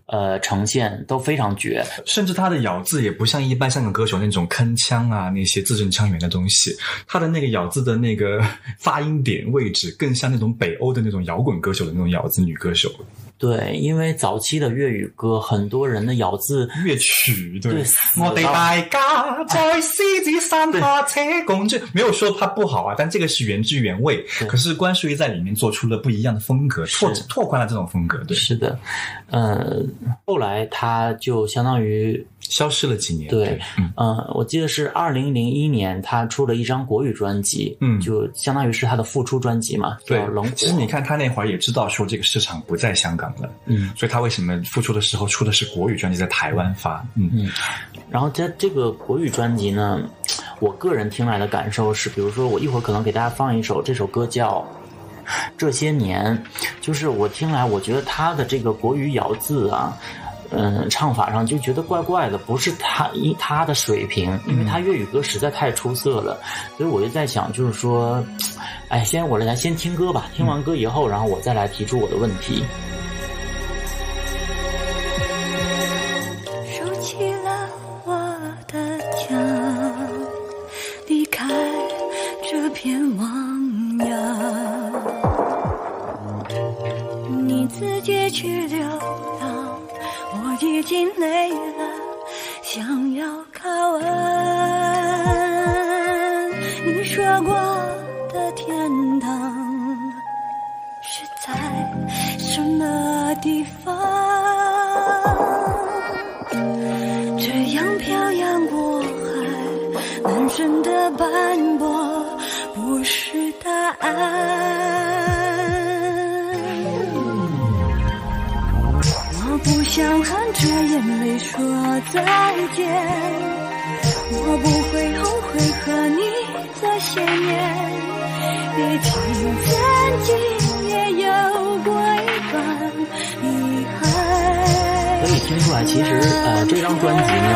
呃呈现都非常绝。甚至他的咬字也不像一般香港歌手那种铿锵啊那些字正腔圆的东西，他的那个咬字的那个 发音点位置，更像那种北欧的那种摇滚歌手的那种咬字女歌手。对，因为早期的粤语歌，很多人的咬字乐曲，对，对我哋大家在狮子山下车共聚，没有说它不好啊，但这个是原汁原味。可是关淑怡在里面做出了不一样的风格，拓拓宽了这种风格，对，是的，呃，后来他就相当于消失了几年，对，嗯，呃，我记得是二零零一年，他出了一张国语专辑，嗯。就相当于是他的复出专辑嘛，对。其实你看他那会儿也知道说这个市场不在香港了，嗯，所以他为什么复出的时候出的是国语专辑，在台湾发，嗯。嗯。然后在这个国语专辑呢，我个人听来的感受是，比如说我一会儿可能给大家放一首，这首歌叫《这些年》，就是我听来，我觉得他的这个国语咬字啊。嗯，唱法上就觉得怪怪的，不是他一他的水平，因为他粤语歌实在太出色了，所以我就在想，就是说，哎，先我来先听歌吧，听完歌以后，然后我再来提出我的问题。收这片汪洋。你自己去流浪，我已经累了，想要靠岸。你说过的天堂是在什么地方？这样漂洋过海，难真的斑驳不是答案。我不想含着眼泪说再见，我不会后悔和你这些年，毕竟曾经也有过一段遗憾。可以听出来，其实呃，这张专辑呢，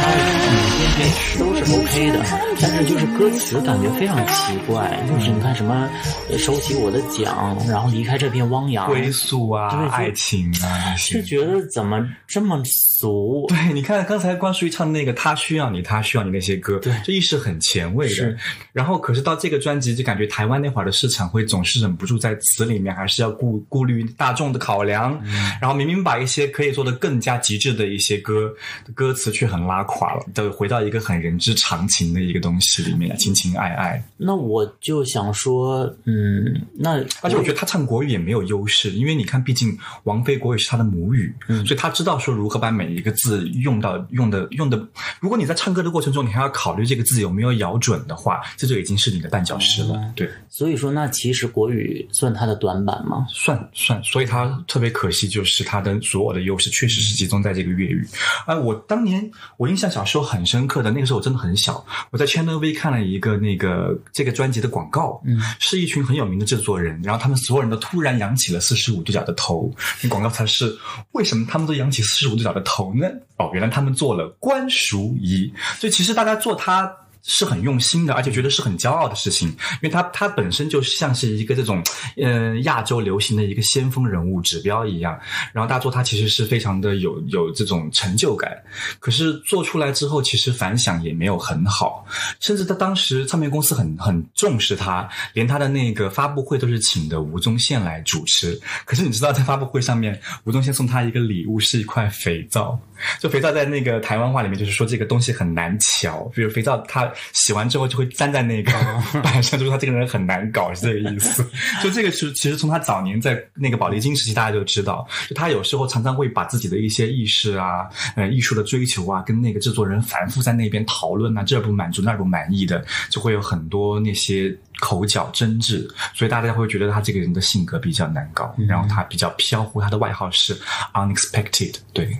它嗯编配都是 OK 的，但是就是歌词感觉非常奇怪，就是你看什么呃收起我的桨，然后离开这片汪洋，归宿啊爱情啊那些就。觉得怎么这么俗？对，你看刚才关淑怡唱的那个“他需要你，他需要你”那些歌，对这意识很前卫的是。然后，可是到这个专辑，就感觉台湾那会儿的市场会总是忍不住在词里面，还是要顾顾虑大众的考量。然后明明把一些可以做的更加极致的一些歌歌词，却很拉垮了，都回到一个很人之常情的一个东西里面，情情爱爱。那我就想说，嗯，那而且我觉得他唱国语也没有优势，因为你看，毕竟王菲国语是他的母语，嗯所以他知道说如何把每一个字用到用的用的。如果你在唱歌的过程中，你还要考虑这个字有没有咬准的话，这就已经是你的绊脚石了。哦对，所以说，那其实国语算他的短板吗？算算，所以他特别可惜，就是他的所有的优势确实是集中在这个粤语。啊，我当年我印象小时候很深刻的，那个时候我真的很小，我在 Channel V 看了一个那个这个专辑的广告，嗯，是一群很有名的制作人，然后他们所有人都突然扬起了四十五度角的头。那广告才是为什么他们都扬起四十五度角的头呢？哦，原来他们做了关淑怡，就其实大家做它。是很用心的，而且觉得是很骄傲的事情，因为他他本身就像是一个这种，呃，亚洲流行的一个先锋人物指标一样。然后大家做它其实是非常的有有这种成就感，可是做出来之后，其实反响也没有很好，甚至他当时唱片公司很很重视他，连他的那个发布会都是请的吴宗宪来主持。可是你知道，在发布会上面，吴宗宪送他一个礼物是一块肥皂。就肥皂在那个台湾话里面就是说这个东西很难瞧，比如肥皂他洗完之后就会粘在那个 板上，就是他这个人很难搞，是这个意思。就这个是其实从他早年在那个宝丽金时期，大家就知道，就他有时候常常会把自己的一些意识啊、呃艺术的追求啊，跟那个制作人反复在那边讨论啊，这不满足那不满意的，就会有很多那些口角争执，所以大家会觉得他这个人的性格比较难搞，然后他比较飘忽，他的外号是 unexpected，对。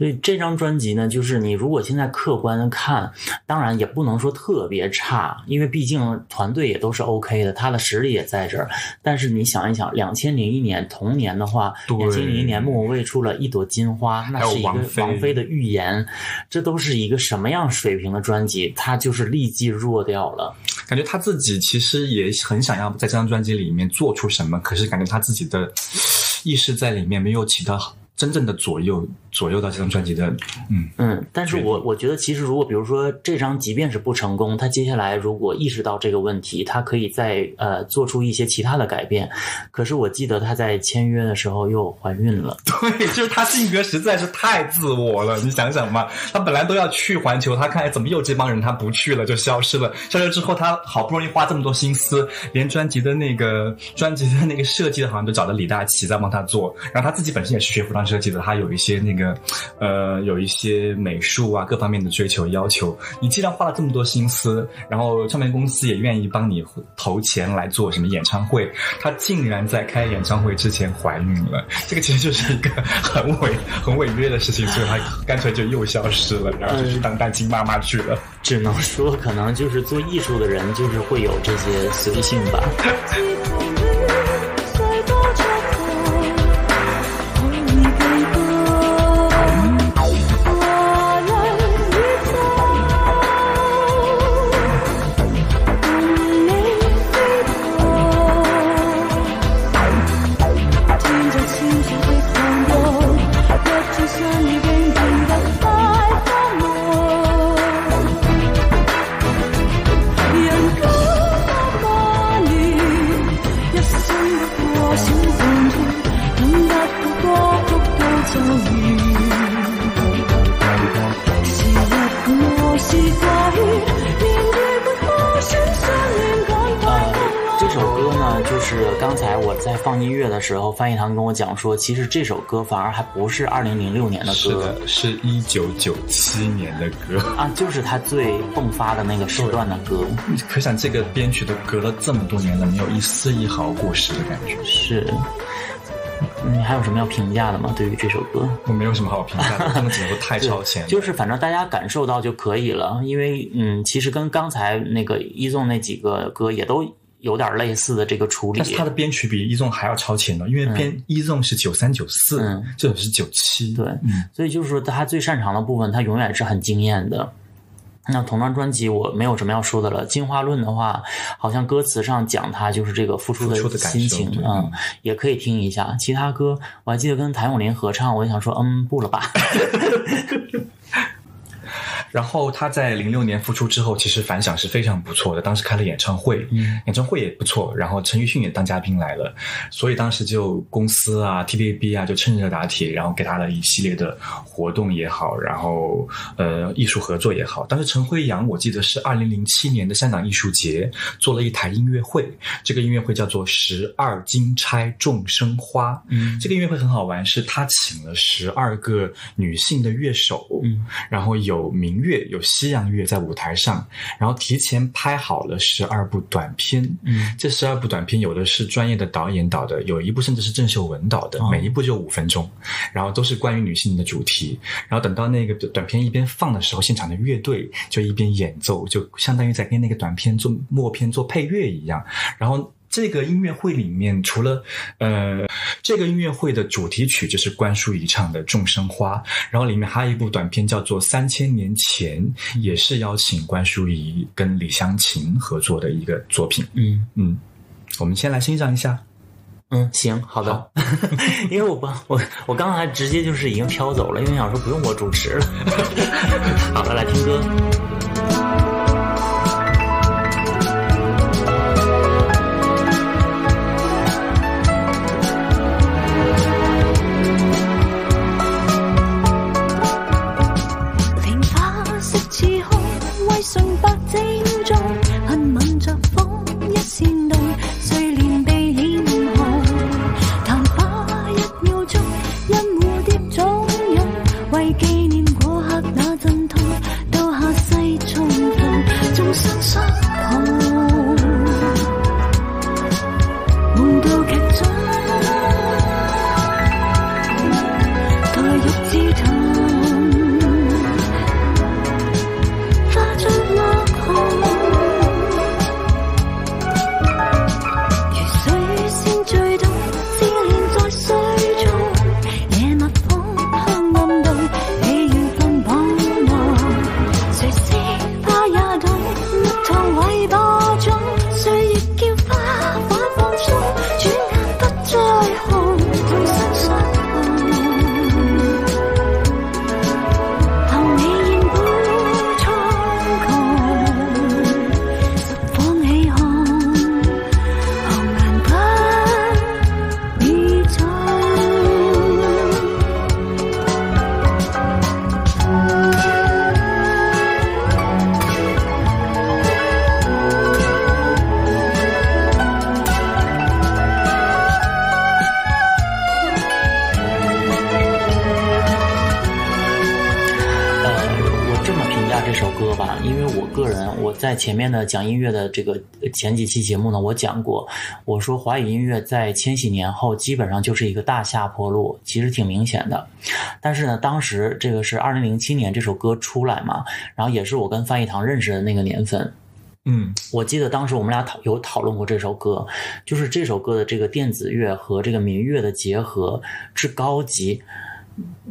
所以这张专辑呢，就是你如果现在客观的看，当然也不能说特别差，因为毕竟团队也都是 OK 的，他的实力也在这儿。但是你想一想，两千零一年同年的话，对两千零一年莫文蔚出了一朵金花，那是一个王菲王菲的预言，这都是一个什么样水平的专辑？他就是立即弱掉了。感觉他自己其实也很想要在这张专辑里面做出什么，可是感觉他自己的意识在里面没有起到真正的左右左右到这张专辑的，嗯，嗯，但是我我觉得，其实如果比如说这张即便是不成功，他接下来如果意识到这个问题，他可以再呃做出一些其他的改变。可是我记得他在签约的时候又怀孕了，对，就是他性格实在是太自我了，你想想嘛，他本来都要去环球，他看哎怎么又这帮人他不去了，就消失了。消失之后，他好不容易花这么多心思，连专辑的那个专辑的那个设计的好像都找了李大齐在帮他做，然后他自己本身也是学服装设计的，他有一些那个呃有一些美术啊各方面的追求要求。你既然花了这么多心思，然后唱片公司也愿意帮你投钱来做什么演唱会，他竟然在开演唱会之前怀孕了，这个其实就是一个很违很违约的事情，所以他干脆就又消失了，然后就去当单亲妈妈去了。只能说可能就是做艺术的人就是会有这些随性吧。刚才我在放音乐的时候，翻译堂跟我讲说，其实这首歌反而还不是二零零六年的歌是的，是一九九七年的歌。啊，就是他最迸发的那个时段的歌。可想这个编曲都隔了这么多年了，没有一丝一毫过时的感觉。是，你还有什么要评价的吗？对于这首歌？我没有什么好评价的，他们几个都太超前了。就是反正大家感受到就可以了，因为嗯，其实跟刚才那个一纵那几个歌也都有点类似的这个处理但。是他的编曲比一纵还要超前的，因为编一纵是九三九四嗯，这种是九七。对，嗯，所以就是说他最擅长的部分，他永远是很惊艳的。那同张专辑我没有什么要说的了。进化论的话，好像歌词上讲他就是这个付出的心情对嗯，也可以听一下。其他歌我还记得跟谭咏麟合唱，我就想说，嗯，不了吧。然后他在零六年复出之后，其实反响是非常不错的。当时开了演唱会，嗯演唱会也不错。然后陈奕迅也当嘉宾来了，所以当时就公司啊、TVB 啊就趁热打铁，然后给他了一系列的活动也好，然后呃艺术合作也好。当时陈辉阳我记得是二零零七年的香港艺术节做了一台音乐会，这个音乐会叫做《十二金钗众生花》。嗯这个音乐会很好玩，是他请了十二个女性的乐手，嗯然后有民乐，有西洋乐在舞台上，然后提前拍好了十二部短片。嗯这十二部短片有的是专业的导演导的，有一部甚至是郑秀文导的，哦每一部就五分钟，然后都是关于女性的主题。然后等到那个短片一边放的时候，现场的乐队就一边演奏，就相当于在跟那个短片做默片做配乐一样。然后这个音乐会里面，除了呃，这个音乐会的主题曲就是关淑怡唱的《众生花》，然后里面还有一部短片叫做《三千年前》，也是邀请关淑怡跟李香琴合作的一个作品。嗯嗯，我们先来欣赏一下。嗯，行，好的。因为我不我我刚才直接就是已经飘走了，因为想说不用我主持了。好的，来听歌。精前面的讲音乐的这个呃前几期节目呢，我讲过，我说华语音乐在千禧年后基本上就是一个大下坡路，其实挺明显的。但是呢，当时这个是二零零七年这首歌出来嘛，然后也是我跟范逸堂认识的那个年份。嗯，我记得当时我们俩讨有讨论过这首歌，就是这首歌的这个电子乐和这个民乐的结合之高级，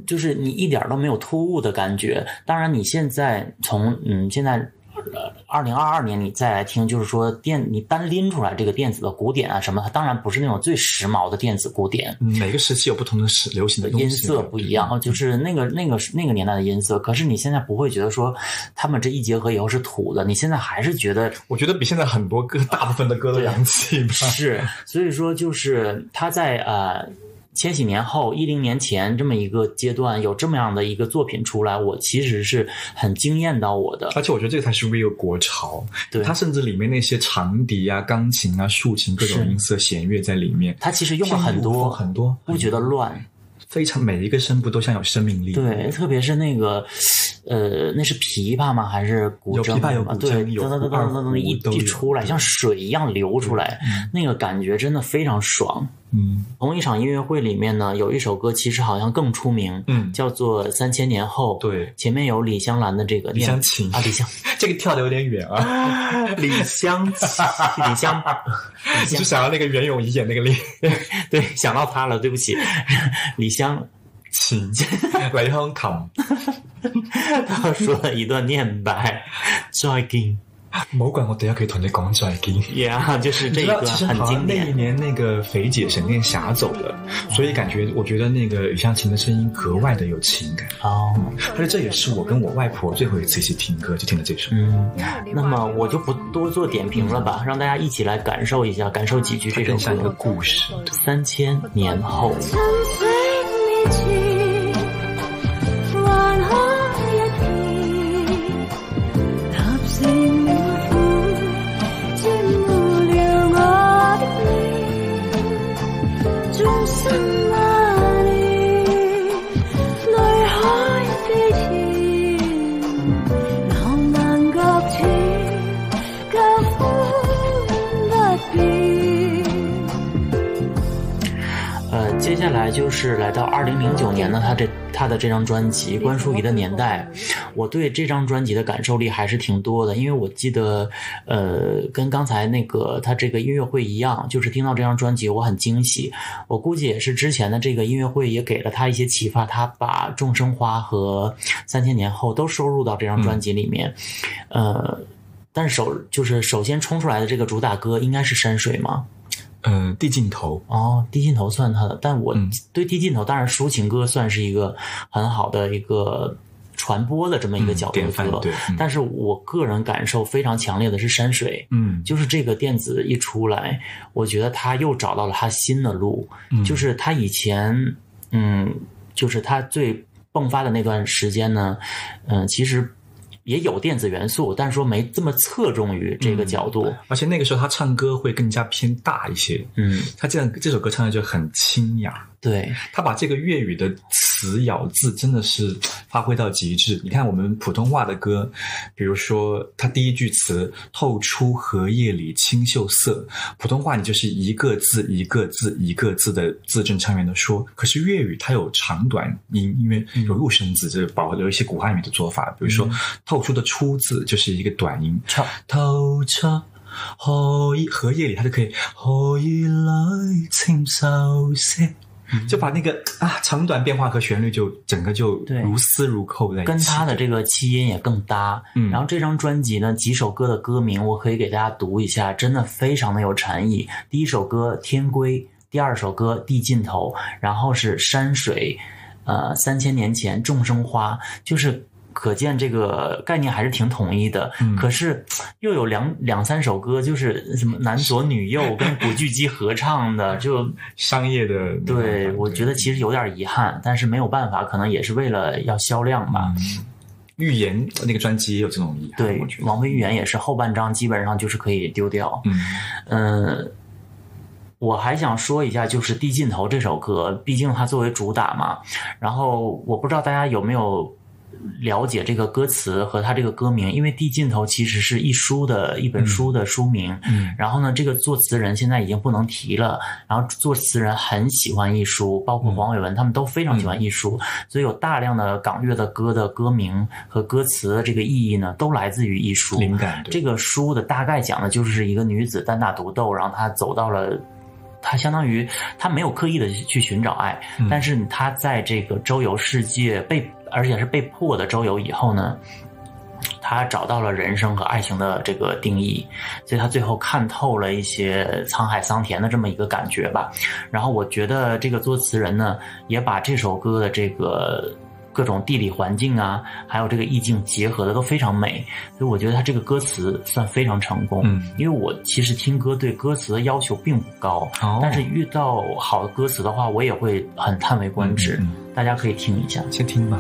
就是你一点都没有突兀的感觉。当然，你现在从嗯现在呃二零二二年你再来听，就是说电你单拎出来这个电子的古典啊什么，它当然不是那种最时髦的电子鼓点，嗯每个时期有不同的时流行的音色不一样，就是那个那个那个年代的音色。可是你现在不会觉得说他们这一结合以后是土的，你现在还是觉得我觉得比现在很多歌大部分的歌都洋气吧。是，所以说就是他在呃千禧年后一零年前这么一个阶段有这么样的一个作品出来，我其实是很惊艳到我的。而且我觉得这个才是 real 国潮，对它甚至里面那些长笛啊、钢琴啊、竖琴各种音色、弦乐在里面，它其实用了很多很多，不觉得乱。非常每一个声部都像有生命力。对，特别是那个，呃，那是琵琶吗？还是古筝？有琵琶有古对，筝有噔噔噔噔噔一一出来，像水一样流出来，那个感觉真的非常爽。嗯。同一场音乐会里面呢，有一首歌其实好像更出名，嗯，叫做《三千年后》。对，前面有李香兰的这个李香琴啊，李香 这个跳的有点远啊，李香李香李香，你 就想到那个袁咏仪演那个李对，想到她了，对不起，李香琴，李香琴。他说了一段念白，再见唔好怪我第一句同你講再見。，Yeah，就是这你知道，个很经典那一。年那个肥姐沈殿霞走了，所以感觉我觉得那个李湘琴的声音格外的有情感，哦，而且这也是我跟我外婆最后一次一起听歌，就听了这首。嗯，那么我就不多做点评了吧，让大家一起来感受一下，感受几句这首它更像一个。故事。三千年後，就是来到二零零九年呢，他这他的这张专辑《关淑怡的年代》，我对这张专辑的感受力还是挺多的，因为我记得，呃，跟刚才那个他这个音乐会一样，就是听到这张专辑我很惊喜。我估计也是之前的这个音乐会也给了他一些启发，他把《众生花》和《三千年后》都收入到这张专辑里面，呃。但是首就是首先冲出来的这个主打歌应该是山水嗎？嗯，递盡頭，哦，低镜头算他的，但我嗯。對低镜头，当然抒情歌算是一个很好的一个传播的这么一个角度典的歌，範對，嗯。但是我个人感受非常强烈的是山水，嗯，就是这个电子一出来，我觉得他又找到了他新的路，嗯。就是他以前，嗯，就是他最迸发的那段时间呢，嗯、其實。也有电子元素，但是说没这么侧重于这个角度。而且那个时候他唱歌会更加偏大一些。嗯，他这样这首歌唱的就很清雅，对，他把这个粤语的词咬字真的是 发挥到极致。你看我们普通话的歌，比如说他第一句词“透出荷叶里清秀色”，普通话你就是一个字一个字一个字的字正腔圆的说。可是粤语它有长短音，因为有入声字，这保留一些古汉语的做法。比如说“透出”的“出”字就是一个短音，唱透出荷叶荷叶里，它就可以荷叶里清秀色。就把那个啊长短变化和旋律就整个就对如丝如扣在一起，跟他的这个气音也更搭。嗯然后这张专辑呢，几首歌的歌名我可以给大家读一下，真的非常的有禅意。第一首歌《天归》，第二首歌《地尽头》，然后是山水，呃，三千年前众生花，就是。可见这个概念还是挺统一的，嗯可是又有两两三首歌，就是什么男左女右跟古巨基合唱的，就商业的对我觉得其实有点遗憾，但是没有办法，可能也是为了要销量吧。预言那个专辑也有这种遗憾，对王菲预言也是后半张基本上就是可以丢掉。嗯呃，我还想说一下，就是《地尽头》这首歌，毕竟它作为主打嘛。然后我不知道大家有没有了解这个歌词和他这个歌名，因为《地尽头》其实是一书的一本书的书名。嗯然后呢，这个作词人现在已经不能提了。然后作词人很喜欢一书，包括黄伟文他们都非常喜欢艺术，所以有大量的港乐的歌的歌名和歌词的这个意义呢，都来自于一书。灵感这个书的大概讲的就是一个女子单打独斗，然后她走到了。她相当于她没有刻意的去寻找爱，嗯但是她在这个周游世界被，而且是被迫的周游以后呢，他找到了人生和爱情的这个定义，所以他最后看透了一些沧海桑田的这么一个感觉吧。然后我觉得这个作词人呢，也把这首歌的这个各种地理环境啊，还有这个意境结合的都非常美，所以我觉得他这个歌词算非常成功。嗯因为我其实听歌对歌词的要求并不高，哦但是遇到好的歌词的话，我也会很叹为观止。嗯大家可以听一下。先听吧。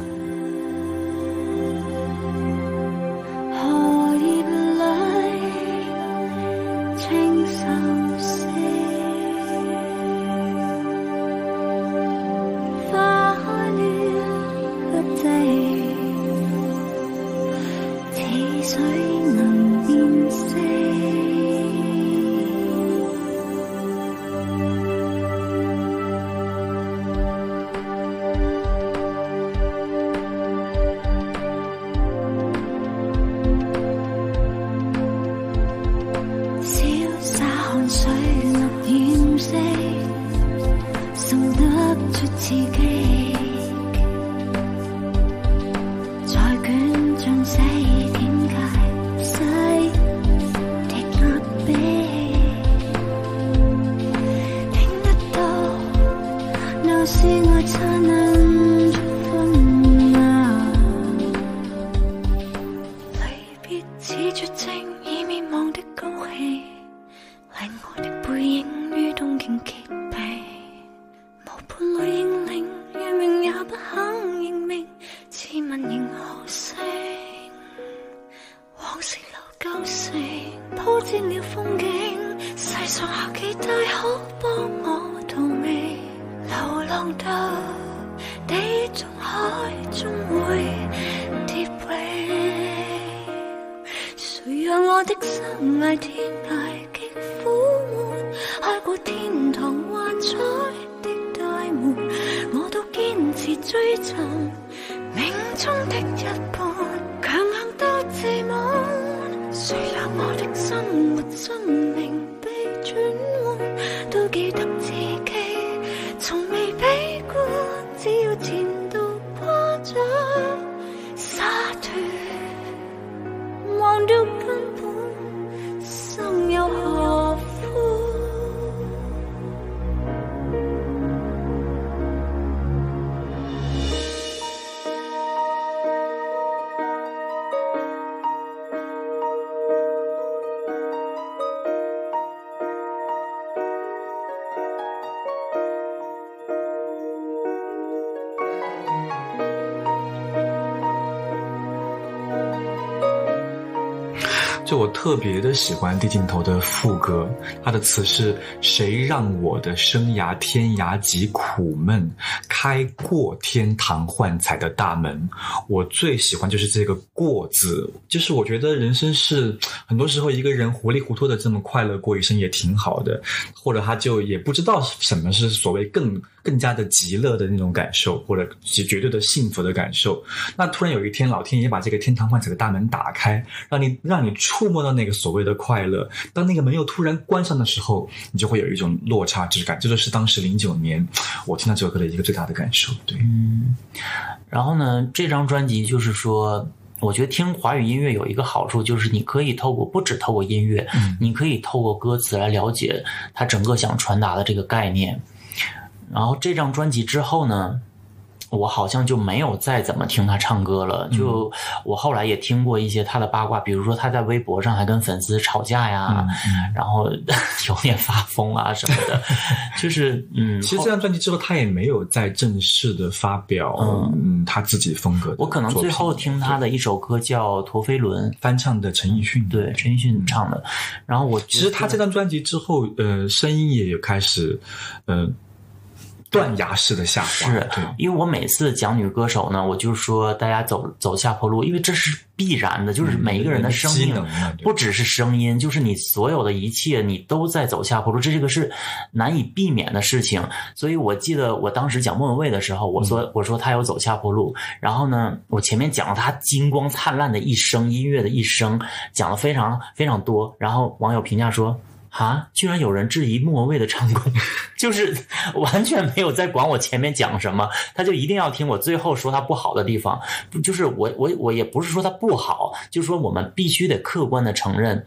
就我特别的喜欢低镜头的副歌，它的词是“谁让我的生涯天涯极苦闷，开过天堂幻彩的大门”。我最喜欢就是这个“过”字，就是我觉得人生是很多时候一个人糊里糊涂的这么快乐过一生也挺好的，或者他就也不知道什么是所谓更更加的极乐的那种感受，或者是绝对的幸福的感受。那突然有一天，老天爷把这个天堂幻彩的大门打开，让你让你触摸到那个所谓的快乐。当那个门又突然关上的时候，你就会有一种落差之感。这就是当时零九年我听到这首歌的一个最大感受。对，嗯然后呢，这张专辑就是说，我觉得听华语音乐有一个好处，就是你可以透过不只透过音乐，你可以透过歌词来了解他整个想传达的这个概念。然后这张专辑之后呢，我好像就没有再怎么听他唱歌了。就我后来也听过一些他的八卦，比如说他在微博上还跟粉丝吵架呀，然后 有点发疯啊什么的。就是嗯，其实这张专辑之后，他也没有再正式的发表嗯他自己风格。我可能最后听他的一首歌叫《陀飞轮》，翻唱的陈奕迅。对，陈奕迅唱的。然后我其实他这张专辑之后，呃，声音也有开始，呃。断崖式的下滑，是因为我每次讲女歌手呢，我就是说大家走走下坡路，因为这是必然的，就是每一个人的生命，不只是声音，就是你所有的一切，你都在走下坡路，这这个是难以避免的事情。所以我记得我当时讲莫文蔚的时候，我说我说她有走下坡路，然后呢，我前面讲了她金光灿烂的一生，音乐的一生，讲了非常非常多，然后网友评价说。啊！居然有人质疑莫文蔚的唱功，就是完全没有在管我前面讲什么，他就一定要听我最后说他不好的地方。就是我我我也不是说他不好，就是说我们必须得客观的承认，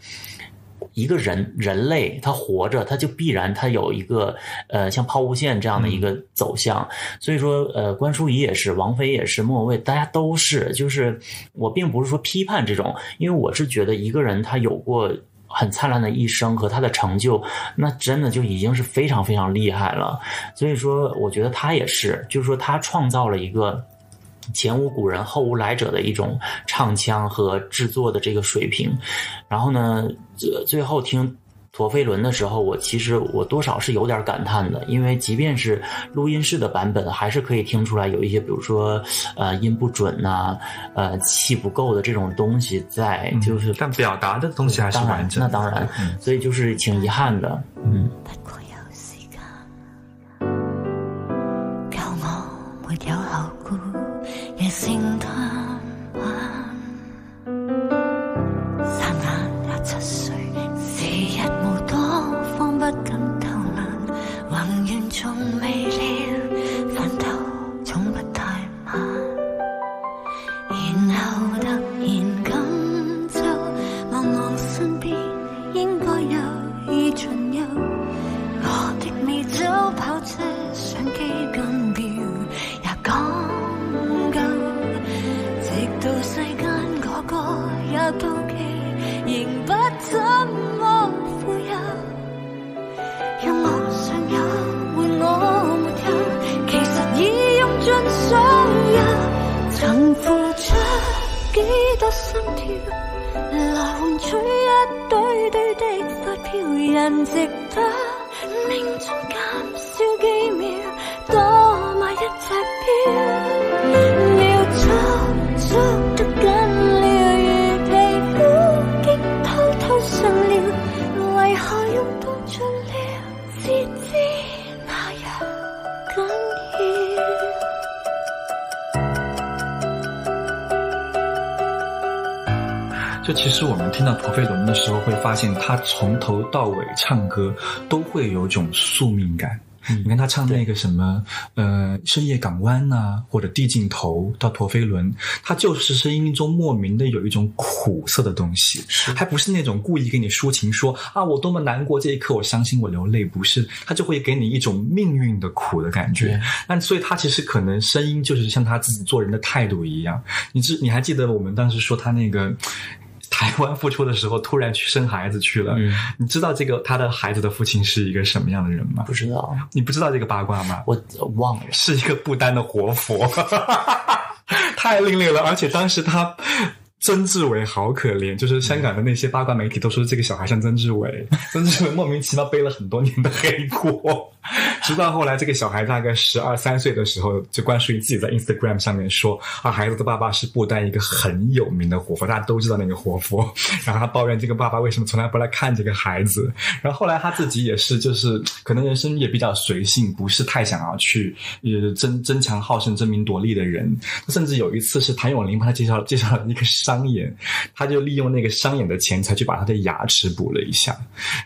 一个人人类他活着，他就必然他有一个呃像抛物线这样的一个走向。所以说呃关淑怡也是，王菲也是，莫文蔚大家都是。就是我并不是说批判这种，因为我是觉得一个人他有过。很灿烂的一生和他的成就，那真的就已经是非常非常厉害了。所以说，我觉得他也是，就是说他创造了一个前无古人后无来者的一种唱腔和制作的这个水平。然后呢，最最后听。陀飞轮的时候，我其实我多少是有点感叹的，因为即便是录音室的版本，还是可以听出来有一些，比如说呃音不准呐，呃气不够的这种东西在，就是但表达的东西还是完整。那当然，所以就是挺遗憾的，嗯。人值得命中减少几秒，多买一只表，就其实我们听到陀飞轮的时候，会发现他从头到尾唱歌都会有种宿命感。你看他唱那个什么，呃，深夜港湾呐、或者递镜头到陀飞轮，他就是声音中莫名的有一种苦涩的东西，还不是那种故意给你抒情说啊我多么难过，这一刻我伤心我流泪，不是，他就会给你一种命运的苦的感觉。那所以他其实可能声音就是像他自己做人的态度一样。你知你还记得我们当时说他那个？台湾复出的时候，突然去生孩子去了。你知道这个他的孩子的父亲是一个什么样的人吗？不知道，你不知道这个八卦吗？我我忘了。是一个不丹的活佛，太另类了。而且当时他曾志伟好可怜，就是香港的那些八卦媒体都说这个小孩像曾志伟，曾志伟莫名其妙背了很多年的黑锅，直到后来这个小孩大概十二三岁的时候，就关淑怡自己在 Instagram 上面说，啊，孩子的爸爸是不丹一个很有名的活佛，大家都知道那个活佛，然后他抱怨这个爸爸为什么从来不来看这个孩子，然后后来他自己也是，就是可能人生也比较随性，不是太想要去呃争争强好胜、争名夺利的人，甚至有一次是谭咏麟帮他介绍介绍了一个商演，他就利用那个商演的钱财去把他的牙齿补了一下。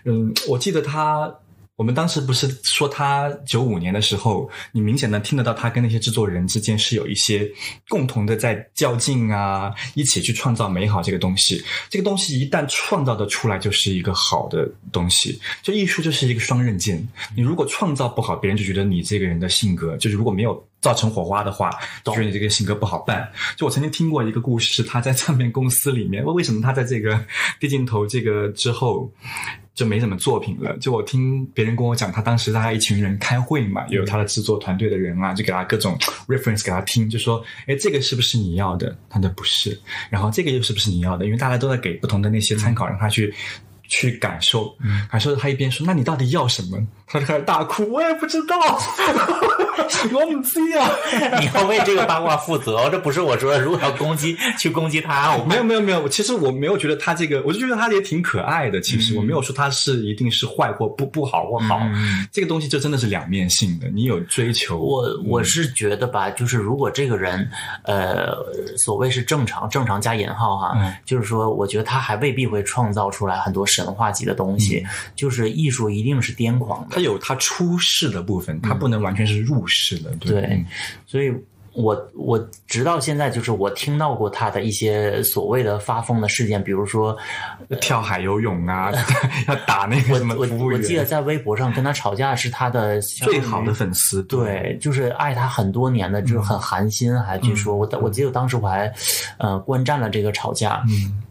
嗯，我记得他。我们当时不是说他九五年的时候，你明显能听得到他跟那些制作人之间是有一些共同的在较劲啊，一起去创造美好这个东西。这个东西一旦创造的出来，就是一个好的东西。就艺术就是一个双刃剑，你如果创造不好，别人就觉得你这个人的性格就是如果没有造成火花的话，就觉得你这个性格不好办。就我曾经听过一个故事，他在唱片公司里面，为什么他在这个 低镜头这个之后。就没什么作品了。就我听别人跟我讲，他当时大家一群人开会嘛，也有他的制作团队的人啊，就给他各种 reference 给他听，就说，哎，这个是不是你要的？他的不是。然后这个又是不是你要的？因为大家都在给不同的那些参考，让他去去感受。感受他一边说，那你到底要什么？他就开始大哭，我也不知道，我不知啊。你要为这个八卦负责，这不是我说的。如果要攻击，去攻击他，我没有没有没有，其实我没有觉得他这个，我就觉得他也挺可爱的。其实我没有说他是一定是坏或不不好或好，这个东西就真的是两面性的。你有追求，我我是觉得吧，就是如果这个人，呃，所谓是正常，正常加引号哈，就是说，我觉得他还未必会创造出来很多神话级的东西。就是艺术一定是癫狂的。他有他出世的部分，他不能完全是入世的。对，所以我我直到现在，就是我听到过他的一些所谓的发疯的事件，比如说跳海游泳啊，要打那个 什么我服务员。我记得在微博上跟他吵架是他的最好的粉丝，对，就是爱他很多年的，就是很寒心，还据说我我记得当时我还呃观战了这个吵架。嗯。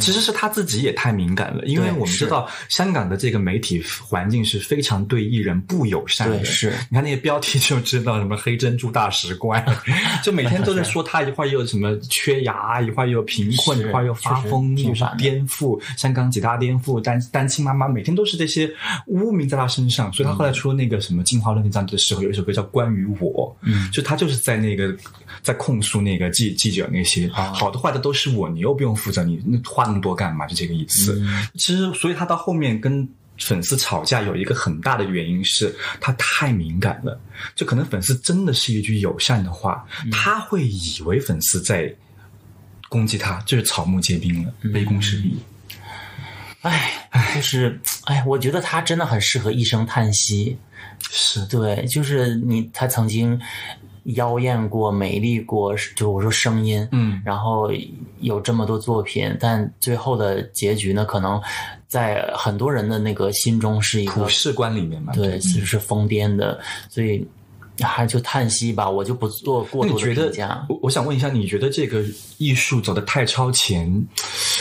其实是他自己也太敏感了，因为我们知道香港的这个媒体环境是非常对艺人不友善的。是，你看那些标题就知道什么黑珍珠大使官，就每天都在说他一会儿又什么缺牙，一会儿又贫困，一会儿又发疯，又是颠覆香港几大颠覆，单单亲妈妈，每天都是这些污名在他身上。所以他后来出那个什么进化论那章的时候，有一首歌叫《关于我》，嗯，就他就是在那个在控诉那个记记者那些好的坏的都是我，你又不用负责，你那。话那么多干嘛？就这个意思。其实，所以他到后面跟粉丝吵架，有一个很大的原因是他太敏感了。就可能粉丝真的是一句友善的话，他会以为粉丝在攻击他，就是草木皆兵了，杯弓蛇影。哎，就是哎，我觉得他真的很适合一声叹息。是对，就是你，他曾经。妖艳过，美丽过，就我说声音，嗯，然后有这么多作品，但最后的结局呢，可能在很多人的那个心中是一个普世观里面嘛，对，其实是疯癫的，所以。还就叹息吧，我就不做过多的评价。我我想问一下，你觉得这个艺术走的太超前，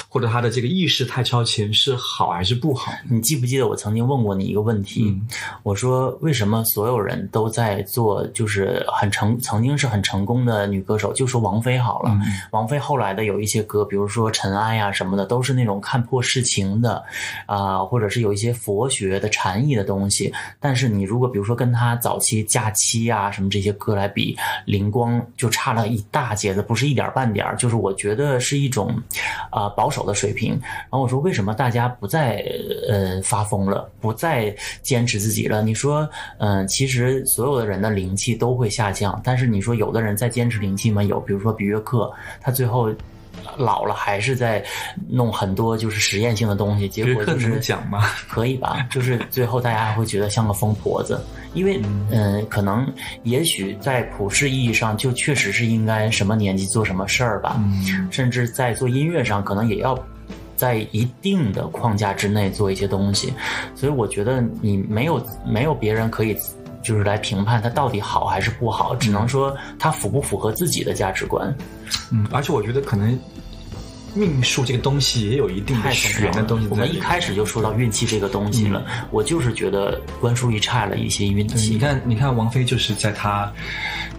或者他的这个意识太超前，是好还是不好？你记不记得我曾经问过你一个问题？我说为什么所有人都在做，就是很成，曾经是很成功的女歌手，就说王菲好了。王菲后来的有一些歌，比如说《尘埃》呀什么的，都是那种看破世情的，啊，或者是有一些佛学的禅意的东西。但是你如果比如说跟她早期假期。呀，什么这些歌来比，灵光就差了一大截子，不是一点半点儿就是我觉得是一种，啊保守手的水平。然后我说，为什么大家不再呃发疯了，不再坚持自己了？你说，嗯，其实所有的人的灵气都会下降，但是你说有的人在坚持灵气吗？有，比如说比约克，他最后。老了还是在弄很多就是实验性的东西，结果就是讲吗？可以吧？就是最后大家还会觉得像个疯婆子，因为嗯，可能也许在普世意义上就确实是应该什么年纪做什么事儿吧，甚至在做音乐上可能也要在一定的框架之内做一些东西，所以我觉得你没有没有别人可以就是来评判它到底好还是不好，只能说它符不符合自己的价值观。嗯，而且我觉得可能。命数这个东西也有一定的玄的东西。我们一开始就说到运气这个东西了，我就是觉得关淑怡差了一些运气。你看，你看王菲就是在她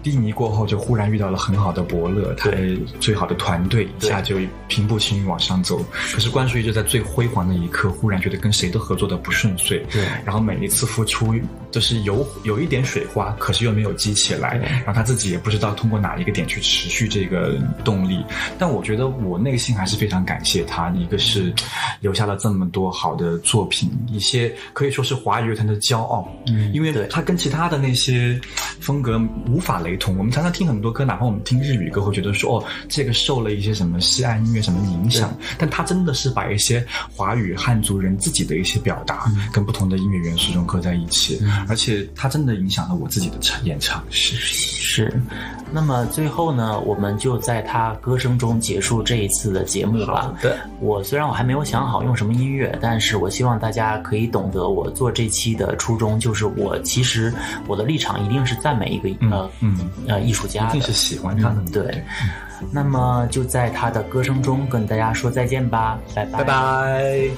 低迷过后，就忽然遇到了很好的伯乐，他的最好的团队，一下就平步青云往上走。可是关淑怡就在最辉煌的一刻，忽然觉得跟谁都合作的不顺遂，对。然后每一次付出就是有有一点水花，可是又没有激起来，然后他自己也不知道通过哪一个点去持续这个动力。但我觉得我内心还是非常感谢他，一个是留下了这么多好的作品，一些可以说是华语乐坛的骄傲，嗯，因为他跟其他的那些风格无法雷同。我们常常听很多歌，哪怕我们听日语歌，会觉得说哦，这个受了一些什么西岸音乐什么影响，但他真的是把一些华语汉族人自己的一些表达，跟不同的音乐元素融合在一起，而且他真的影响了我自己的唱演唱。是是，那么最后呢，我们就在他歌声中结束这一次的节目吧。对，我虽然我还没有想好用什么音乐，但是我希望大家可以懂得我做这期的初衷，就是我其实我的立场一定是赞美一个呃嗯呃呃艺术家，一定是喜欢他的。对，那么就在他的歌声中跟大家说再见吧，拜拜。拜拜。